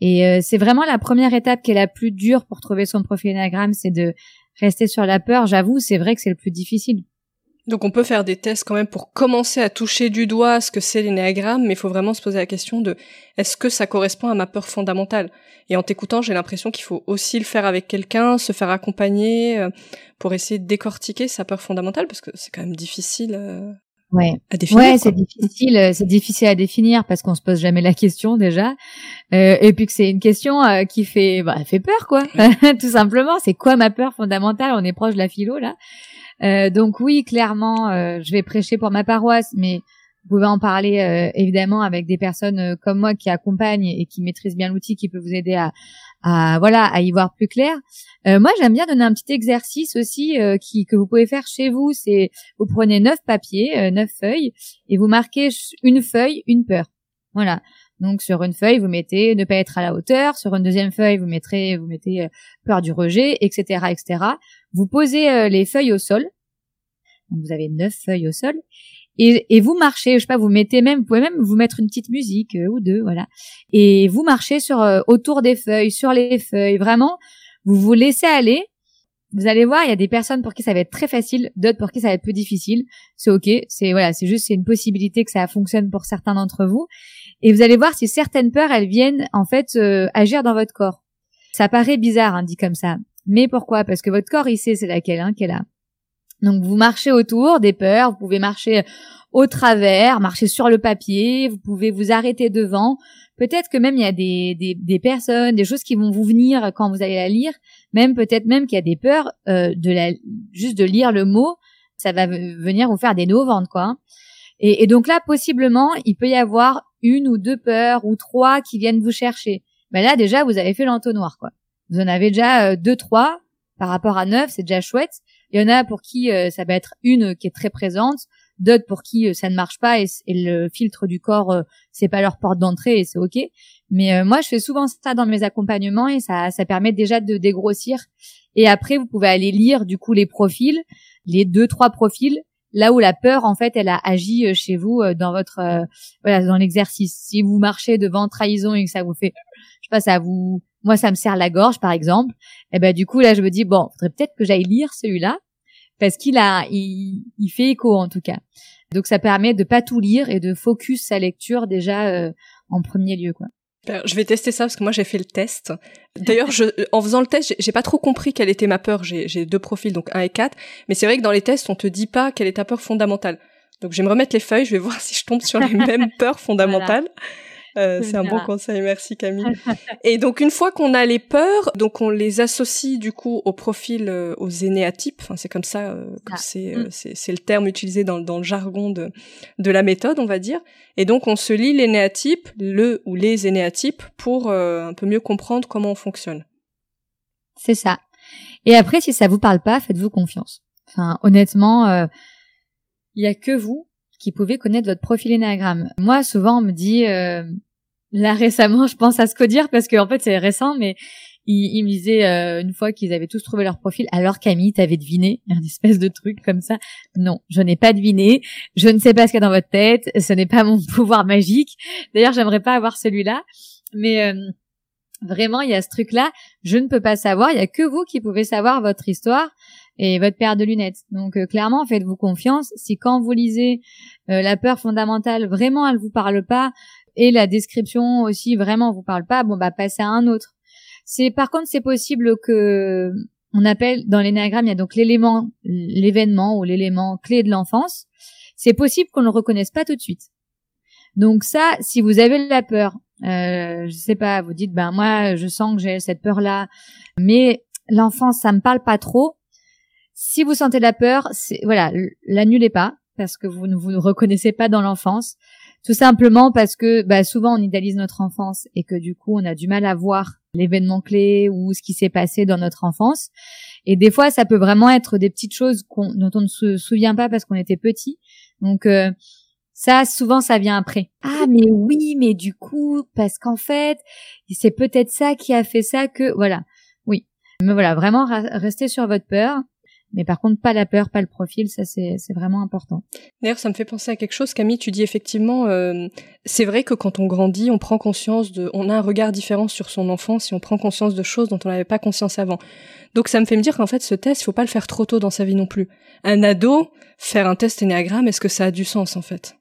Et euh, c'est vraiment la première étape qui est la plus dure pour trouver son profil c'est de rester sur la peur. J'avoue, c'est vrai que c'est le plus difficile. Donc on peut faire des tests quand même pour commencer à toucher du doigt ce que c'est l'énéagramme, mais il faut vraiment se poser la question de est-ce que ça correspond à ma peur fondamentale? Et en t'écoutant, j'ai l'impression qu'il faut aussi le faire avec quelqu'un, se faire accompagner euh, pour essayer de décortiquer sa peur fondamentale, parce que c'est quand même difficile euh, ouais. à définir. Ouais, c'est difficile, euh, c'est difficile à définir parce qu'on se pose jamais la question déjà, et puis que c'est une question qui fait, bah, fait peur quoi, tout simplement. C'est quoi ma peur fondamentale? On est proche de la philo là. Euh, donc oui, clairement, euh, je vais prêcher pour ma paroisse, mais vous pouvez en parler euh, évidemment avec des personnes comme moi qui accompagnent et qui maîtrisent bien l'outil, qui peut vous aider à, à voilà à y voir plus clair. moi, j'aime bien donner un petit exercice aussi qui que vous pouvez faire chez vous. C'est vous prenez neuf papiers, neuf feuilles, et vous marquez une feuille, une peur. Voilà. Donc sur une feuille, vous mettez ne pas être à la hauteur. Sur une deuxième feuille, vous mettrez, vous mettez peur du rejet, etc., etc. Vous posez euh, les feuilles au sol. vous avez neuf feuilles au sol. Et, vous marchez, je sais pas, vous mettez même, vous pouvez même vous mettre une petite musique euh, ou deux, voilà. Et vous marchez sur euh, autour des feuilles, sur les feuilles. Vraiment, vous vous laissez aller. Vous allez voir, il y a des personnes pour qui ça va être très facile, d'autres pour qui ça va être plus difficile. C'est ok, c'est voilà, c'est juste c'est une possibilité que ça fonctionne pour certains d'entre vous. Et vous allez voir si certaines peurs elles viennent en fait agir dans votre corps. Ça paraît bizarre, hein, dit comme ça, mais pourquoi? Parce que votre corps, il sait c'est laquelle hein, qu'elle a. Donc vous marchez autour des peurs, vous pouvez marcher au travers, marcher sur le papier, vous pouvez vous arrêter devant. Peut-être que même il y a des, des, des, personnes, des choses qui vont vous venir quand vous allez la lire. Même peut-être même qu'il y a des peurs euh, de la, juste de lire le mot, ça va venir vous faire des nœuds quoi. Et, et, donc là, possiblement, il peut y avoir une ou deux peurs ou trois qui viennent vous chercher. Mais là, déjà, vous avez fait l'entonnoir, quoi. Vous en avez déjà euh, deux, trois par rapport à neuf, c'est déjà chouette. Il y en a pour qui euh, ça va être une qui est très présente, d'autres pour qui euh, ça ne marche pas et, le filtre du corps c'est pas leur porte d'entrée et c'est ok. Mais moi je fais souvent ça dans mes accompagnements et ça ça permet déjà de dégrossir. Et après vous pouvez aller lire du coup les profils, les deux trois profils là où la peur en fait elle a agi chez vous dans votre voilà dans l'exercice. Si vous marchez devant trahison et que ça vous fait je sais pas ça vous moi ça me serre la gorge par exemple, et eh ben du coup là je me dis bon, faudrait peut-être que j'aille lire celui-là parce qu'il a il, il, fait écho en tout cas. Donc ça permet de pas tout lire et de focus sa lecture déjà euh, en premier lieu quoi. Je vais tester ça parce que moi j'ai fait le test. D'ailleurs, je, en faisant le test, j'ai pas trop compris quelle était ma peur. J'ai deux profils, donc 1 et 4. Mais c'est vrai que dans les tests, on te dit pas quelle est ta peur fondamentale. Donc je vais me remettre les feuilles, je vais voir si je tombe sur les mêmes peurs fondamentales. Euh, c'est un bon conseil, merci Camille. Et donc une fois qu'on a les peurs, donc on les associe du coup au profil, euh, aux énéatypes. Enfin, c'est comme ça euh, que ah. mm. c'est, c'est le terme utilisé dans, dans le jargon de de la méthode, on va dire. Et donc on se lit l'énéatype, le ou les énéatypes, pour un peu mieux comprendre comment on fonctionne. C'est ça. Et après, si ça vous parle pas, faites-vous confiance. Enfin, honnêtement, il y a que vous qui pouvez connaître votre profil énéagramme. Moi, souvent, on me dit, euh, là récemment, je pense à ce dire parce qu'en en fait, c'est récent, mais il, me disait euh, une fois qu'ils avaient tous trouvé leur profil. Alors Camille, t'avais deviné? Un espèce de truc comme ça. Non, je n'ai pas deviné. Je ne sais pas ce qu'il y a dans votre tête. Ce n'est pas mon pouvoir magique. D'ailleurs, j'aimerais pas avoir celui-là. Mais euh, vraiment, il y a ce truc-là. Je ne peux pas savoir. Il y a que vous qui pouvez savoir votre histoire et votre paire de lunettes. Donc euh, clairement, faites-vous confiance. Si quand vous lisez euh, la peur fondamentale, vraiment elle vous parle pas, et la description aussi vraiment vous parle pas, bon bah passez à un autre. C'est par contre c'est possible que on appelle dans l'énéagramme il y a donc l'élément, l'événement ou l'élément clé de l'enfance. C'est possible qu'on ne le reconnaisse pas tout de suite. Donc ça, si vous avez la peur, euh, je sais pas, vous dites ben moi je sens que j'ai cette peur là, mais l'enfance ça me parle pas trop si vous sentez la peur, voilà, l'annulez pas parce que vous ne vous reconnaissez pas dans l'enfance. Tout simplement parce que bah, souvent on idéalise notre enfance et que du coup on a du mal à voir l'événement clé ou ce qui s'est passé dans notre enfance. Et des fois ça peut vraiment être des petites choses dont on ne se souvient pas parce qu'on était petit. Donc euh, ça, souvent, ça vient après. Ah, mais oui, mais du coup, parce qu'en fait, c'est peut-être ça qui a fait ça que, voilà. Oui. Mais voilà, vraiment, restez sur votre peur. Mais par contre, pas la peur, pas le profil, ça c'est vraiment important. D'ailleurs, ça me fait penser à quelque chose, Camille. Tu dis effectivement, euh, c'est vrai que quand on grandit, on prend conscience de, on a un regard différent sur son enfance et on prend conscience de choses dont on n'avait pas conscience avant. Donc ça me fait me dire qu'en fait, ce test, il faut pas le faire trop tôt dans sa vie non plus. Un ado, faire un test énéagramme, est-ce que ça a du sens en fait?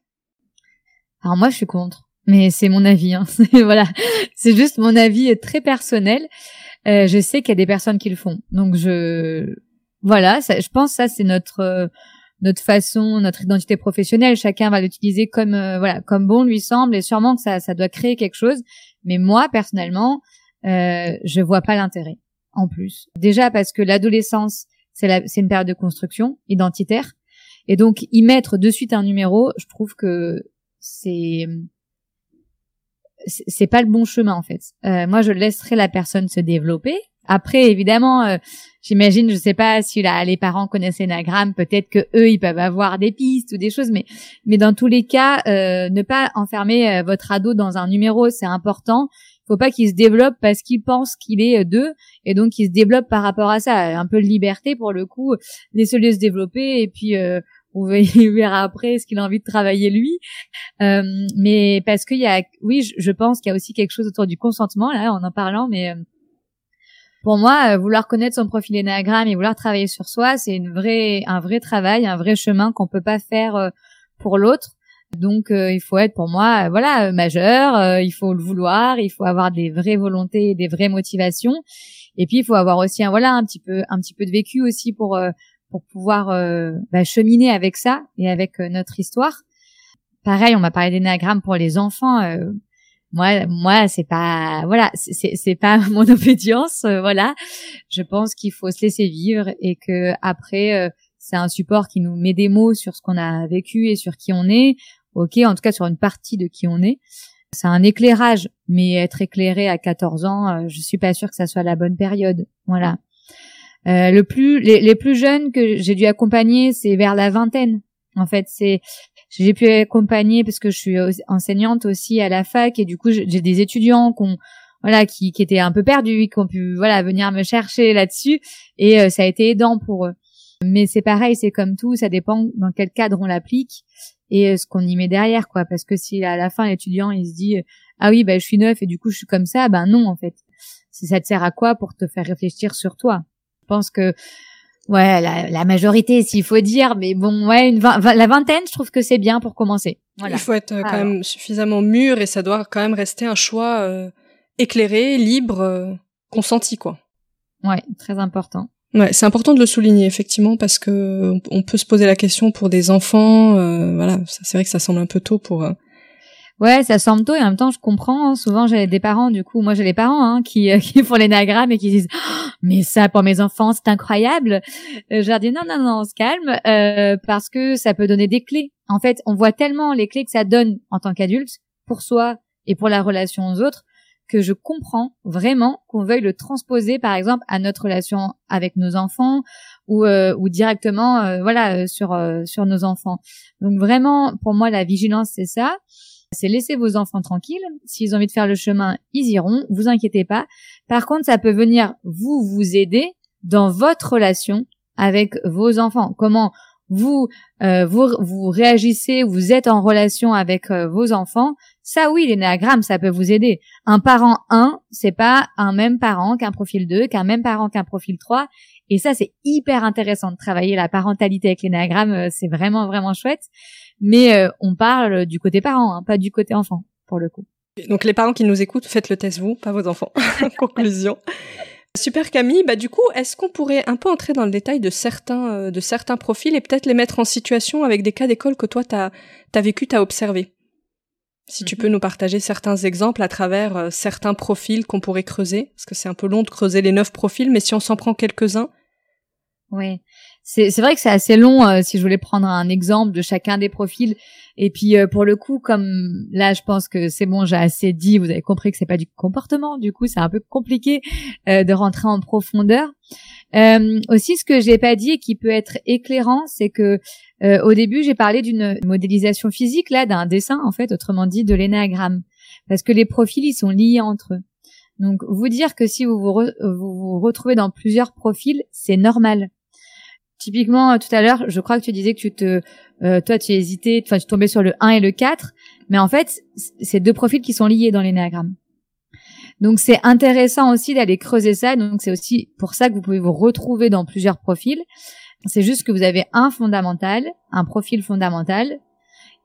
Alors moi, je suis contre, mais c'est mon avis. Hein. voilà, c'est juste mon avis très personnel. Euh, je sais qu'il y a des personnes qui le font, donc je voilà, ça, je pense ça c'est notre euh, notre façon, notre identité professionnelle. Chacun va l'utiliser comme euh, voilà comme bon lui semble et sûrement que ça ça doit créer quelque chose. Mais moi personnellement, euh, je vois pas l'intérêt. En plus, déjà parce que l'adolescence c'est c'est une période de construction identitaire et donc y mettre de suite un numéro, je trouve que c'est c'est pas le bon chemin en fait. Euh, moi, je laisserai la personne se développer, après, évidemment, euh, j'imagine, je sais pas si les parents connaissent Enagram, peut-être que eux, ils peuvent avoir des pistes ou des choses, mais mais dans tous les cas, euh, ne pas enfermer euh, votre ado dans un numéro, c'est important. Il faut pas qu'il se développe parce qu'il pense qu'il est deux et donc qu'il se développe par rapport à ça. Un peu de liberté pour le coup, laissez-le se développer et puis vous verra après ce qu'il a envie de travailler lui. mais parce qu'il y a, oui, je, je pense qu'il y a aussi quelque chose autour du consentement là, en en parlant, mais pour moi, euh, vouloir connaître son profil énéagramme et vouloir travailler sur soi, c'est une vraie, un vrai travail, un vrai chemin qu'on peut pas faire euh, pour l'autre. Donc, euh, il faut être pour moi, voilà, majeur. il faut le vouloir, il faut avoir des vraies volontés, des vraies motivations. Et puis, il faut avoir aussi, un, voilà, un petit peu, un petit peu de vécu aussi pour pour pouvoir bah, cheminer avec ça et avec notre histoire. Pareil, on m'a parlé d'énéagramme pour les enfants moi moi c'est pas voilà c'est c'est pas mon obédience euh, voilà. Je pense qu'il faut se laisser vivre et que après euh, c'est un support qui nous met des mots sur ce qu'on a vécu et sur qui on est. Ok en tout cas sur une partie de qui on est. C'est un éclairage mais être éclairé à 14 ans euh, je suis pas sûre que ça soit la bonne période voilà. Le plus les, les plus jeunes que j'ai dû accompagner c'est vers la vingtaine. En fait c'est j'ai pu accompagner parce que je suis enseignante aussi à la fac et du coup j'ai des étudiants qui voilà qui, étaient un peu perdus qui ont pu voilà venir me chercher là-dessus et euh, ça a été aidant pour eux. Mais c'est pareil c'est comme tout ça dépend dans quel cadre on l'applique et euh, ce qu'on y met derrière quoi. Parce que si à la fin l'étudiant il se dit ah oui bah je suis neuf et du coup je suis comme ça ben non en fait. Ça te sert à quoi pour te faire réfléchir sur toi? Je pense que Ouais, la, majorité, s'il faut dire, mais bon, ouais, une la vingtaine, je trouve que c'est bien pour commencer. Voilà. Il faut être euh, quand même suffisamment mûr et ça doit quand même rester un choix euh, éclairé, libre, euh, consenti, quoi. Ouais, très important. Ouais, c'est important de le souligner effectivement parce que on peut se poser la question pour des enfants. voilà, c'est vrai que ça semble un peu tôt pour Ouais, ça semble tôt et en même temps je comprends. Hein. Souvent j'ai des parents, du coup, moi j'ai les parents hein, qui euh, qui font l'énagramme et qui disent oh, mais ça pour mes enfants c'est incroyable. Euh, je leur dis non non non on se calme euh, parce que ça peut donner des clés. En fait, on voit tellement les clés que ça donne en tant qu'adulte pour soi et pour la relation aux autres que je comprends vraiment qu'on veuille le transposer par exemple à notre relation avec nos enfants ou euh, ou directement euh, voilà sur sur nos enfants. Donc vraiment pour moi la vigilance c'est ça c'est laisser vos enfants tranquilles. S'ils ont envie de faire le chemin, ils iront. Vous inquiétez pas. Par contre, ça peut venir vous vous aider dans votre relation avec vos enfants. Comment vous euh, vous, vous réagissez, vous êtes en relation avec euh, vos enfants. Ça, oui, l'énéagramme, ça peut vous aider. Un parent 1, c'est pas un même parent qu'un profil 2, qu'un même parent qu'un profil 3. Et ça, c'est hyper intéressant de travailler la parentalité avec l'énéagramme. Euh, c'est vraiment, vraiment chouette mais euh, on parle du côté parent, hein, pas du côté enfant, pour le coup. Donc les parents qui nous écoutent, faites le test vous, pas vos enfants. Conclusion. Super Camille, bah du coup, est-ce qu'on pourrait un peu entrer dans le détail de certains euh, de certains profils et peut-être les mettre en situation avec des cas d'école que toi t'as as vécu, t'as observé? Si tu mhm. peux nous partager certains exemples à travers euh, certains profils qu'on pourrait creuser, parce que c'est un peu long de creuser les neuf profils, mais si on s'en prend quelques-uns. Oui c'est vrai que c'est assez long euh, si je voulais prendre un exemple de chacun des profils. Et puis euh, pour le coup, comme là, je pense que c'est bon, j'ai assez dit. Vous avez compris que c'est pas du comportement. Du coup, c'est un peu compliqué euh, de rentrer en profondeur. aussi, ce que j'ai pas dit et qui peut être éclairant, c'est que au début, j'ai parlé d'une modélisation physique là, d'un dessin en fait, autrement dit de l'énéagramme, parce que les profils ils sont liés entre eux. Donc, vous dire que si vous vous, vous, vous retrouvez dans plusieurs profils, c'est normal. Typiquement, tout à l'heure, je crois que tu disais que tu te, euh, toi, tu hésitais, enfin, tu tombais sur le 1 et le 4, mais en fait, c'est deux profils qui sont liés dans l'énéagramme. Donc, c'est intéressant aussi d'aller creuser ça. Donc, c'est aussi pour ça que vous pouvez vous retrouver dans plusieurs profils. C'est juste que vous avez un fondamental, un profil fondamental,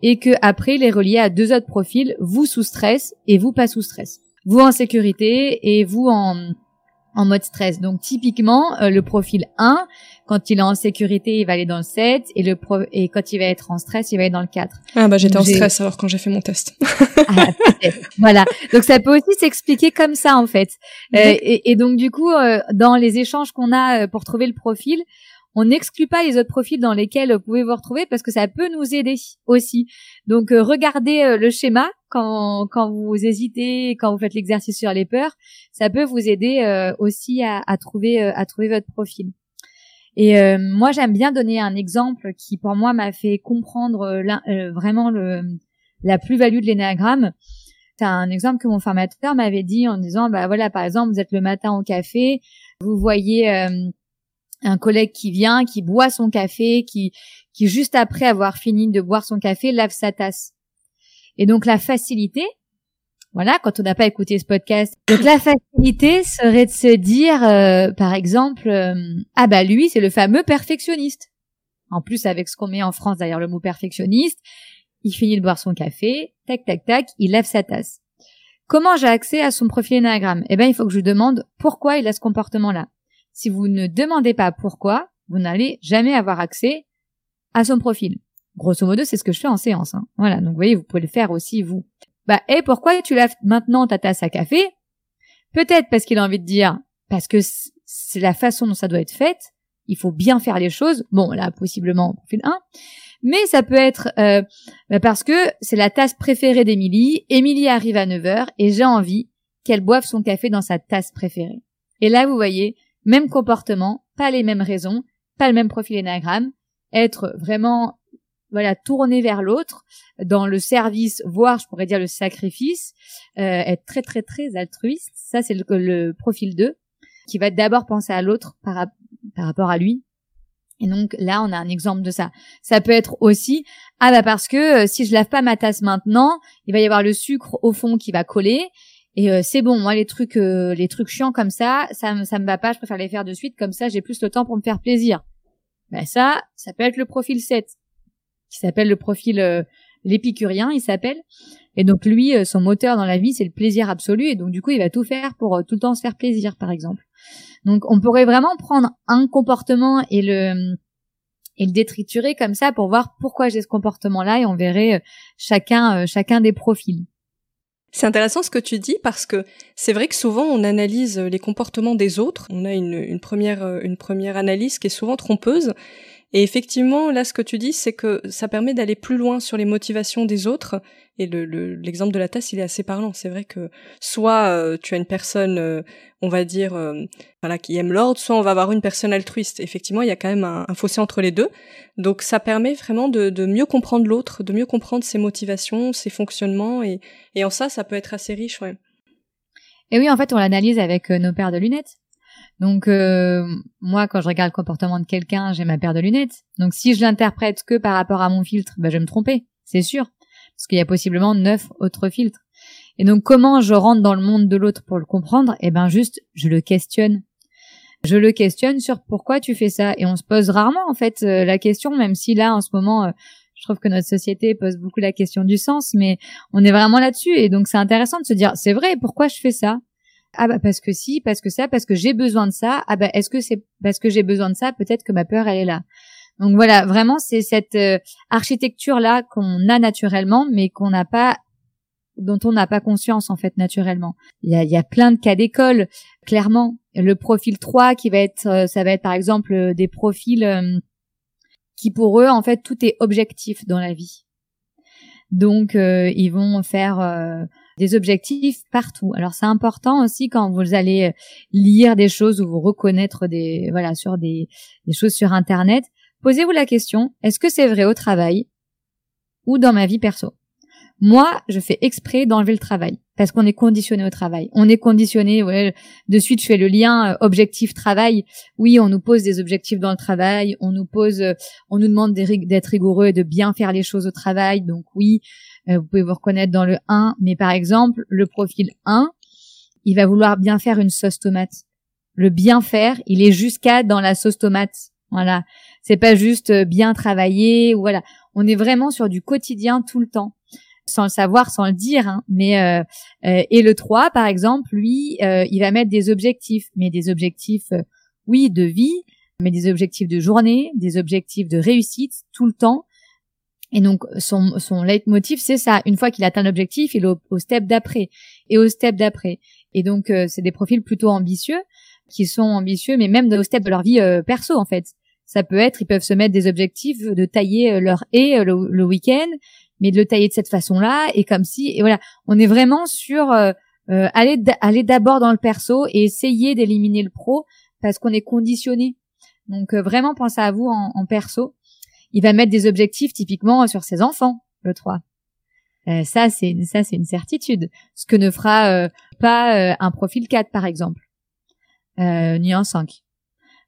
et que après, il est relié à deux autres profils, vous sous stress et vous pas sous stress. Vous en sécurité et vous en, en mode stress. Donc typiquement, euh, le profil 1, quand il est en sécurité, il va aller dans le 7 et le pro et quand il va être en stress, il va aller dans le 4. Ah bah j'étais en stress alors quand j'ai fait mon test. ah, voilà. Donc ça peut aussi s'expliquer comme ça en fait. Euh, et, et, donc du coup, euh, dans les échanges qu'on a pour trouver le profil, on n'exclut pas les autres profils dans lesquels vous pouvez vous retrouver parce que ça peut nous aider aussi. Donc euh, regardez euh, le schéma quand, quand vous hésitez, quand vous faites l'exercice sur les peurs, ça peut vous aider euh, aussi à, trouver à trouver votre profil. Et moi j'aime bien donner un exemple qui pour moi m'a fait comprendre vraiment la plus-value de l'énéagramme. C'est un exemple que mon formateur m'avait dit en disant bah voilà par exemple vous êtes le matin au café, vous voyez un collègue qui vient, qui boit son café, qui, qui juste après avoir fini de boire son café lave sa tasse. Et donc la facilité, voilà, quand on n'a pas écouté ce podcast, donc la facilité serait de se dire, euh, par exemple, euh, ah bah lui c'est le fameux perfectionniste. En plus avec ce qu'on met en France derrière le mot perfectionniste, il finit de boire son café, tac tac tac, il lave sa tasse. Comment j'ai accès à son profil Enneagram Eh ben il faut que je lui demande pourquoi il a ce comportement-là. Si vous ne demandez pas pourquoi, vous n'allez jamais avoir accès à son profil. Grosso modo, c'est ce que je fais en séance. Hein. Voilà, donc vous voyez, vous pouvez le faire aussi vous. Bah, et pourquoi tu laves maintenant ta tasse à café? Peut-être parce qu'il a envie de dire, parce que c'est la façon dont ça doit être fait. Il faut bien faire les choses. Bon, là, possiblement profil 1. Mais ça peut être euh, bah, parce que c'est la tasse préférée d'Émilie. Émilie arrive à 9h et j'ai envie qu'elle boive son café dans sa tasse préférée. Et là, vous voyez, même comportement, pas les mêmes raisons, pas le même profil énagramme, être vraiment voilà tourné vers l'autre dans le service, voire je pourrais dire le sacrifice, euh, être très très très altruiste. Ça c'est le, profil 2 qui va d'abord penser à l'autre par, par rapport à lui. Et donc là, on a un exemple de ça. Ça peut être aussi ah bah parce que euh, si je lave pas ma tasse maintenant, il va y avoir le sucre au fond qui va coller et euh, c'est bon, moi les trucs euh, les trucs chiants comme ça, ça ça me va pas, je préfère les faire de suite comme ça j'ai plus le temps pour me faire plaisir. Ben ça, ça peut être le profil 7 qui s'appelle le profil euh, l'épicurien, il s'appelle. Et donc lui son moteur dans la vie, c'est le plaisir absolu et donc du coup, il va tout faire pour tout le temps se faire plaisir par exemple. Donc on pourrait vraiment prendre un comportement et le et le détriturer comme ça pour voir pourquoi j'ai ce comportement-là et on verrait chacun chacun des profils. C'est intéressant ce que tu dis parce que c'est vrai que souvent on analyse les comportements des autres. On a une, première une première analyse qui est souvent trompeuse et effectivement, là, ce que tu dis, c'est que ça permet d'aller plus loin sur les motivations des autres. Et l'exemple le, de la tasse, il est assez parlant. C'est vrai que soit euh, tu as une personne, euh, on va dire, euh, voilà, qui aime l'ordre, soit on va avoir une personne altruiste. Effectivement, il y a quand même un, fossé entre les deux. Donc, ça permet vraiment de, de mieux comprendre l'autre, de mieux comprendre ses motivations, ses fonctionnements, et, et en ça, ça peut être assez riche, ouais. Et oui, en fait, on l'analyse avec nos paires de lunettes. Donc euh, moi, quand je regarde le comportement de quelqu'un, j'ai ma paire de lunettes. Donc si je l'interprète que par rapport à mon filtre, bah, je vais me tromper, c'est sûr, parce qu'il y a possiblement neuf autres filtres. Et donc comment je rentre dans le monde de l'autre pour le comprendre? Eh ben juste, je le questionne. Je le questionne sur pourquoi tu fais ça. Et on se pose rarement en fait euh, la question, même si là en ce moment, euh, je trouve que notre société pose beaucoup la question du sens, mais on est vraiment là-dessus. Et donc c'est intéressant de se dire, c'est vrai, pourquoi je fais ça? Ah bah parce que si, parce que ça, parce que j'ai besoin de ça. Ah bah est-ce que c'est parce que j'ai besoin de ça Peut-être que ma peur elle est là. Donc voilà, vraiment c'est cette euh, architecture là qu'on a naturellement, mais qu'on n'a pas, dont on n'a pas conscience en fait naturellement. Il y a, y a plein de cas d'école, clairement. Le profil 3 qui va être, euh, ça va être par exemple euh, des profils qui pour eux en fait tout est objectif dans la vie. Donc ils vont faire des objectifs partout. Alors c'est important aussi quand vous allez euh, lire des choses ou vous reconnaître des voilà sur des, choses sur internet, posez-vous la question est-ce que c'est vrai au travail ou dans ma vie perso? Moi, je fais exprès d'enlever le travail parce qu'on est conditionné au travail. On est conditionné, ouais, de suite je fais le lien euh, objectif travail. Oui, on nous pose des objectifs dans le travail, on nous pose euh, on nous demande d'être rigoureux et de bien faire les choses au travail. Donc oui, vous pouvez vous reconnaître dans le 1, mais par exemple, le profil 1, il va vouloir bien faire une sauce tomate. Le bien faire, il est jusqu'à dans la sauce tomate. Voilà. C'est pas juste euh, bien travailler, voilà. On est vraiment sur du quotidien tout le temps. Sans le savoir, sans le dire, hein. mais euh, et le 3, par exemple, lui, il va mettre des objectifs, mais des objectifs, oui, de vie, mais des objectifs de journée, des objectifs de réussite tout le temps, et donc son son leitmotiv c'est ça. Une fois qu'il atteint l'objectif, il est au, step d'après et au step d'après. Et donc euh, c'est des profils plutôt ambitieux qui sont ambitieux, mais même au step de leur vie euh, perso en fait. Ça peut être, ils peuvent se mettre des objectifs de tailler euh, leur haie le, week-end, mais de le tailler de cette façon-là et comme si et voilà, on est vraiment sur aller aller d'abord dans le perso et essayer d'éliminer le pro parce qu'on est conditionné. Donc vraiment pensez à vous en, en perso il va mettre des objectifs typiquement sur ses enfants, le 3. Euh, ça, c'est ça, c'est une certitude. Ce que ne fera euh, pas euh, un profil 4, par exemple, ni un 5.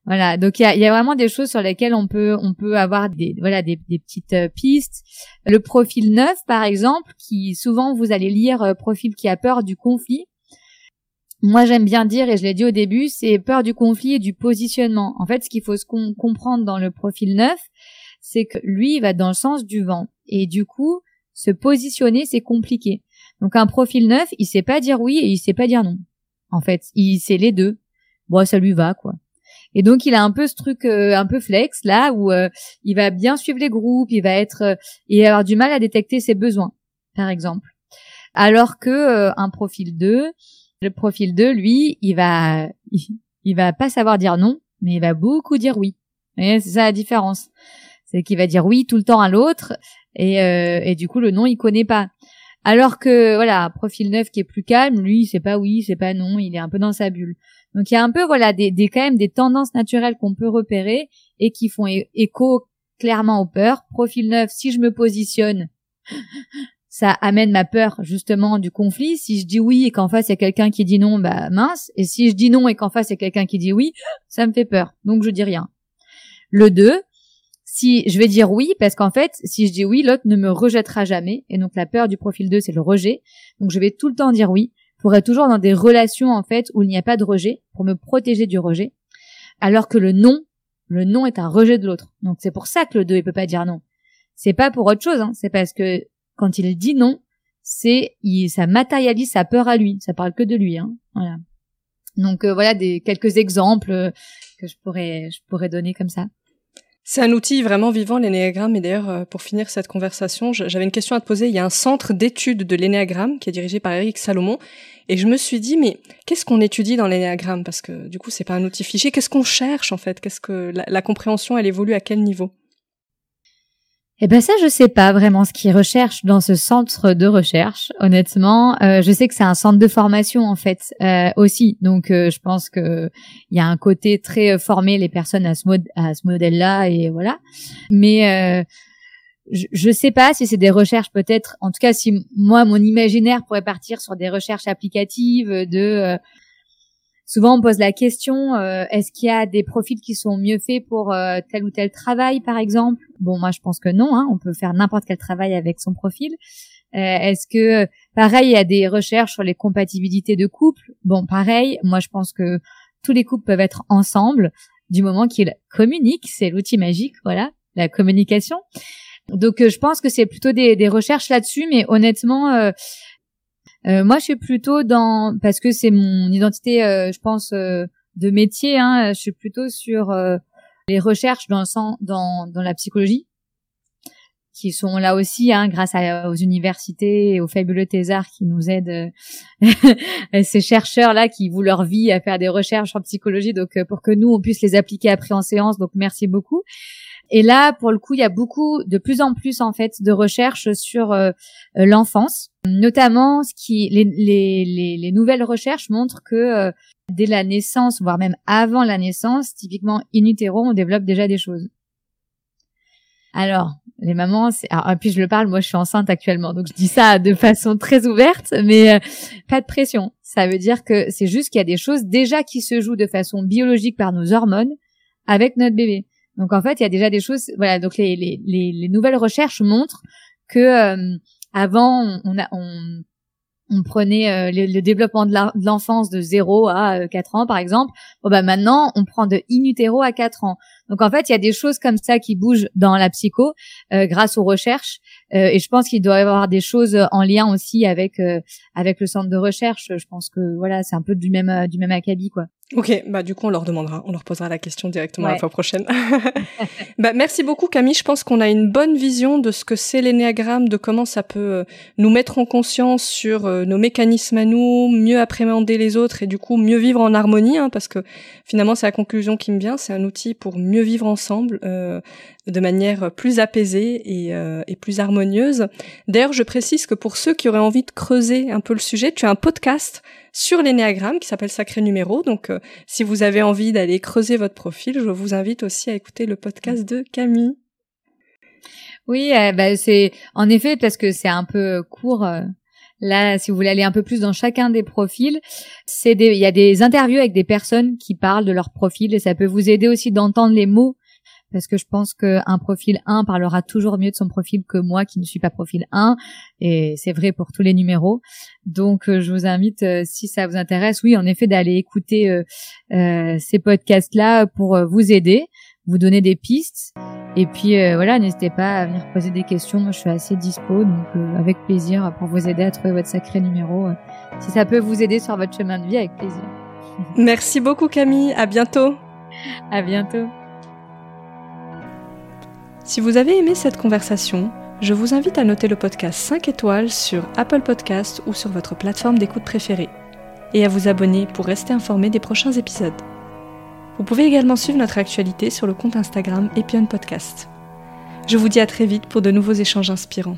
Voilà, donc il y a, y a, vraiment des choses sur lesquelles on peut on peut avoir des voilà des, des petites pistes. Le profil 9 par exemple, qui souvent vous allez lire profil qui a peur du conflit. Moi j'aime bien dire et je l'ai dit au début, c'est peur du conflit et du positionnement. En fait, ce qu'il faut se comprendre dans le profil 9, c'est que lui, il va dans le sens du vent. Et du coup, se positionner, c'est compliqué. Donc un profil neuf, il sait pas dire oui et il sait pas dire non. En fait, il sait les deux. Bon, ça lui va, quoi. Et donc il a un peu ce truc euh, un peu flex là où euh, il va bien suivre les groupes, il va être euh, et avoir du mal à détecter ses besoins, par exemple. Alors que un profil 2, le profil 2 lui, il va il, va pas savoir dire non, mais il va beaucoup dire oui. c'est ça la différence c'est qu'il va dire oui tout le temps à l'autre et, euh, et du coup le non il connaît pas. Alors que voilà, profil neuf qui est plus calme, lui c'est pas oui, c'est pas non, il est un peu dans sa bulle. Donc il y a un peu voilà des, des quand même des tendances naturelles qu'on peut repérer et qui font écho clairement aux peurs. Profil neuf, si je me positionne, ça amène ma peur justement du conflit. Si je dis oui et qu'en face il y a quelqu'un qui dit non, bah mince. Et si je dis non et qu'en face il y a quelqu'un qui dit oui, ça me fait peur. Donc je dis rien. Le 2, si je vais dire oui, parce qu'en fait, si je dis oui, l'autre ne me rejettera jamais. Et donc la peur du profil 2, c'est le rejet. Donc je vais tout le temps dire oui pour être toujours dans des relations en fait où il n'y a pas de rejet, pour me protéger du rejet. Alors que le non, le non est un rejet de l'autre. Donc c'est pour ça que le 2 il peut pas dire non. C'est pas pour autre chose, hein. c'est parce que quand il dit non, c'est ça matérialise sa peur à lui. Ça parle que de lui, hein. Voilà. Donc euh, voilà des quelques exemples euh, que je pourrais je pourrais donner comme ça. C'est un outil vraiment vivant, l'énéagramme. Et d'ailleurs, euh, pour finir cette conversation, j'avais une question à te poser. Il y a un centre d'études de l'énéagramme qui est dirigé par Eric Salomon. Et je me suis dit, mais qu'est-ce qu'on étudie dans l'énéagramme? Parce que du coup, c'est pas un outil fichier. Qu'est-ce qu'on cherche en fait? Qu'est-ce que la compréhension, elle évolue à quel niveau? Eh ben ça, je sais pas vraiment ce qu'ils recherchent dans ce centre de recherche. Honnêtement, euh, je sais que c'est un centre de formation en fait euh, aussi. Donc, euh, je pense que il y a un côté très formé les personnes à ce, mode, à ce modèle-là et voilà. Mais je, je sais pas si c'est des recherches peut-être. En tout cas, si moi mon imaginaire pourrait partir sur des recherches applicatives de Souvent, on pose la question euh, est-ce qu'il y a des profils qui sont mieux faits pour euh, tel ou tel travail, par exemple? Bon, moi, je pense que non. Hein, on peut faire n'importe quel travail avec son profil. Euh, est-ce que, pareil, il y a des recherches sur les compatibilités de couple? Bon, pareil. Moi, je pense que tous les couples peuvent être ensemble du moment qu'ils communiquent. C'est l'outil magique, voilà, la communication. Donc, je pense que c'est plutôt des, des recherches là-dessus, mais honnêtement euh, moi, je suis plutôt dans parce que c'est mon identité, euh, je pense, euh, de métier. Hein, je suis plutôt sur les recherches dans le sens, dans dans la psychologie, qui sont là aussi, hein, grâce à, aux universités et aux fabuleux thésards qui nous aident, ces chercheurs là qui vouent leur vie à faire des recherches en psychologie, donc pour que nous on puisse les appliquer après en séance. Donc merci beaucoup. Et là, pour le coup, il y a beaucoup, de plus en plus en fait, de recherches sur euh, euh, l'enfance, notamment ce qui, les, les, les, nouvelles recherches montrent que euh, dès la naissance, voire même avant la naissance, typiquement in utero, on développe déjà des choses. Alors, les mamans, c'est, alors, puis je le parle, moi je suis enceinte actuellement, donc je dis ça de façon très ouverte, mais pas de pression. Ça veut dire que c'est juste qu'il y a des choses déjà qui se jouent de façon biologique par nos hormones avec notre bébé. Donc en fait, il y a déjà des choses. Voilà, donc les, les, les, nouvelles recherches montrent que euh, avant, on, a, on, on prenait euh, le, développement de l'enfance de 0 à 4 euh, ans par exemple. Bon bah maintenant on prend de in utero à 4 ans. Donc en fait il y a des choses comme ça qui bougent dans la psycho grâce aux recherches et je pense qu'il doit y avoir des choses en lien aussi avec avec le centre de recherche. Je pense que voilà c'est un peu du même du même acabit quoi. Ok, bah du coup on leur demandera, on leur posera la question directement la fois prochaine. bah merci beaucoup Camille, je pense qu'on a une bonne vision de ce que c'est l'énéagramme, de comment ça peut euh, nous mettre en conscience sur euh, nos mécanismes à nous, mieux appréhender les autres et du coup mieux vivre en harmonie, hein, parce que finalement c'est la conclusion qui me vient, c'est un outil pour mieux vivre ensemble euh, de manière plus apaisée et, et plus harmonieuse. D'ailleurs je précise que pour ceux qui auraient envie de creuser un peu le sujet, tu as un podcast sur l'énéagramme qui s'appelle Sacré Numéro. Donc, euh, si vous avez envie d'aller creuser votre profil, je vous invite aussi à écouter le podcast de Camille. Oui, euh, bah, c'est en effet parce que c'est un peu court. Euh, là, si vous voulez aller un peu plus dans chacun des profils, c'est il y a des interviews avec des personnes qui parlent de leur profil et ça peut vous aider aussi d'entendre les mots parce que je pense qu'un profil 1 parlera toujours mieux de son profil que moi qui ne suis pas profil 1 et c'est vrai pour tous les numéros. Donc euh, je vous invite euh, si ça vous intéresse oui en effet d'aller écouter euh, ces podcasts là pour vous aider, vous donner des pistes et puis voilà, n'hésitez pas à venir poser des questions, moi je suis assez dispo donc avec plaisir pour vous aider à trouver votre sacré numéro si ça peut vous aider sur votre chemin de vie avec plaisir. Merci beaucoup Camille, à bientôt. À bientôt. Si vous avez aimé cette conversation, je vous invite à noter le podcast 5 étoiles sur Apple Podcast ou sur votre plateforme d'écoute préférée, et à vous abonner pour rester informé des prochains épisodes. Vous pouvez également suivre notre actualité sur le compte Instagram Epion Podcast. Je vous dis à très vite pour de nouveaux échanges inspirants.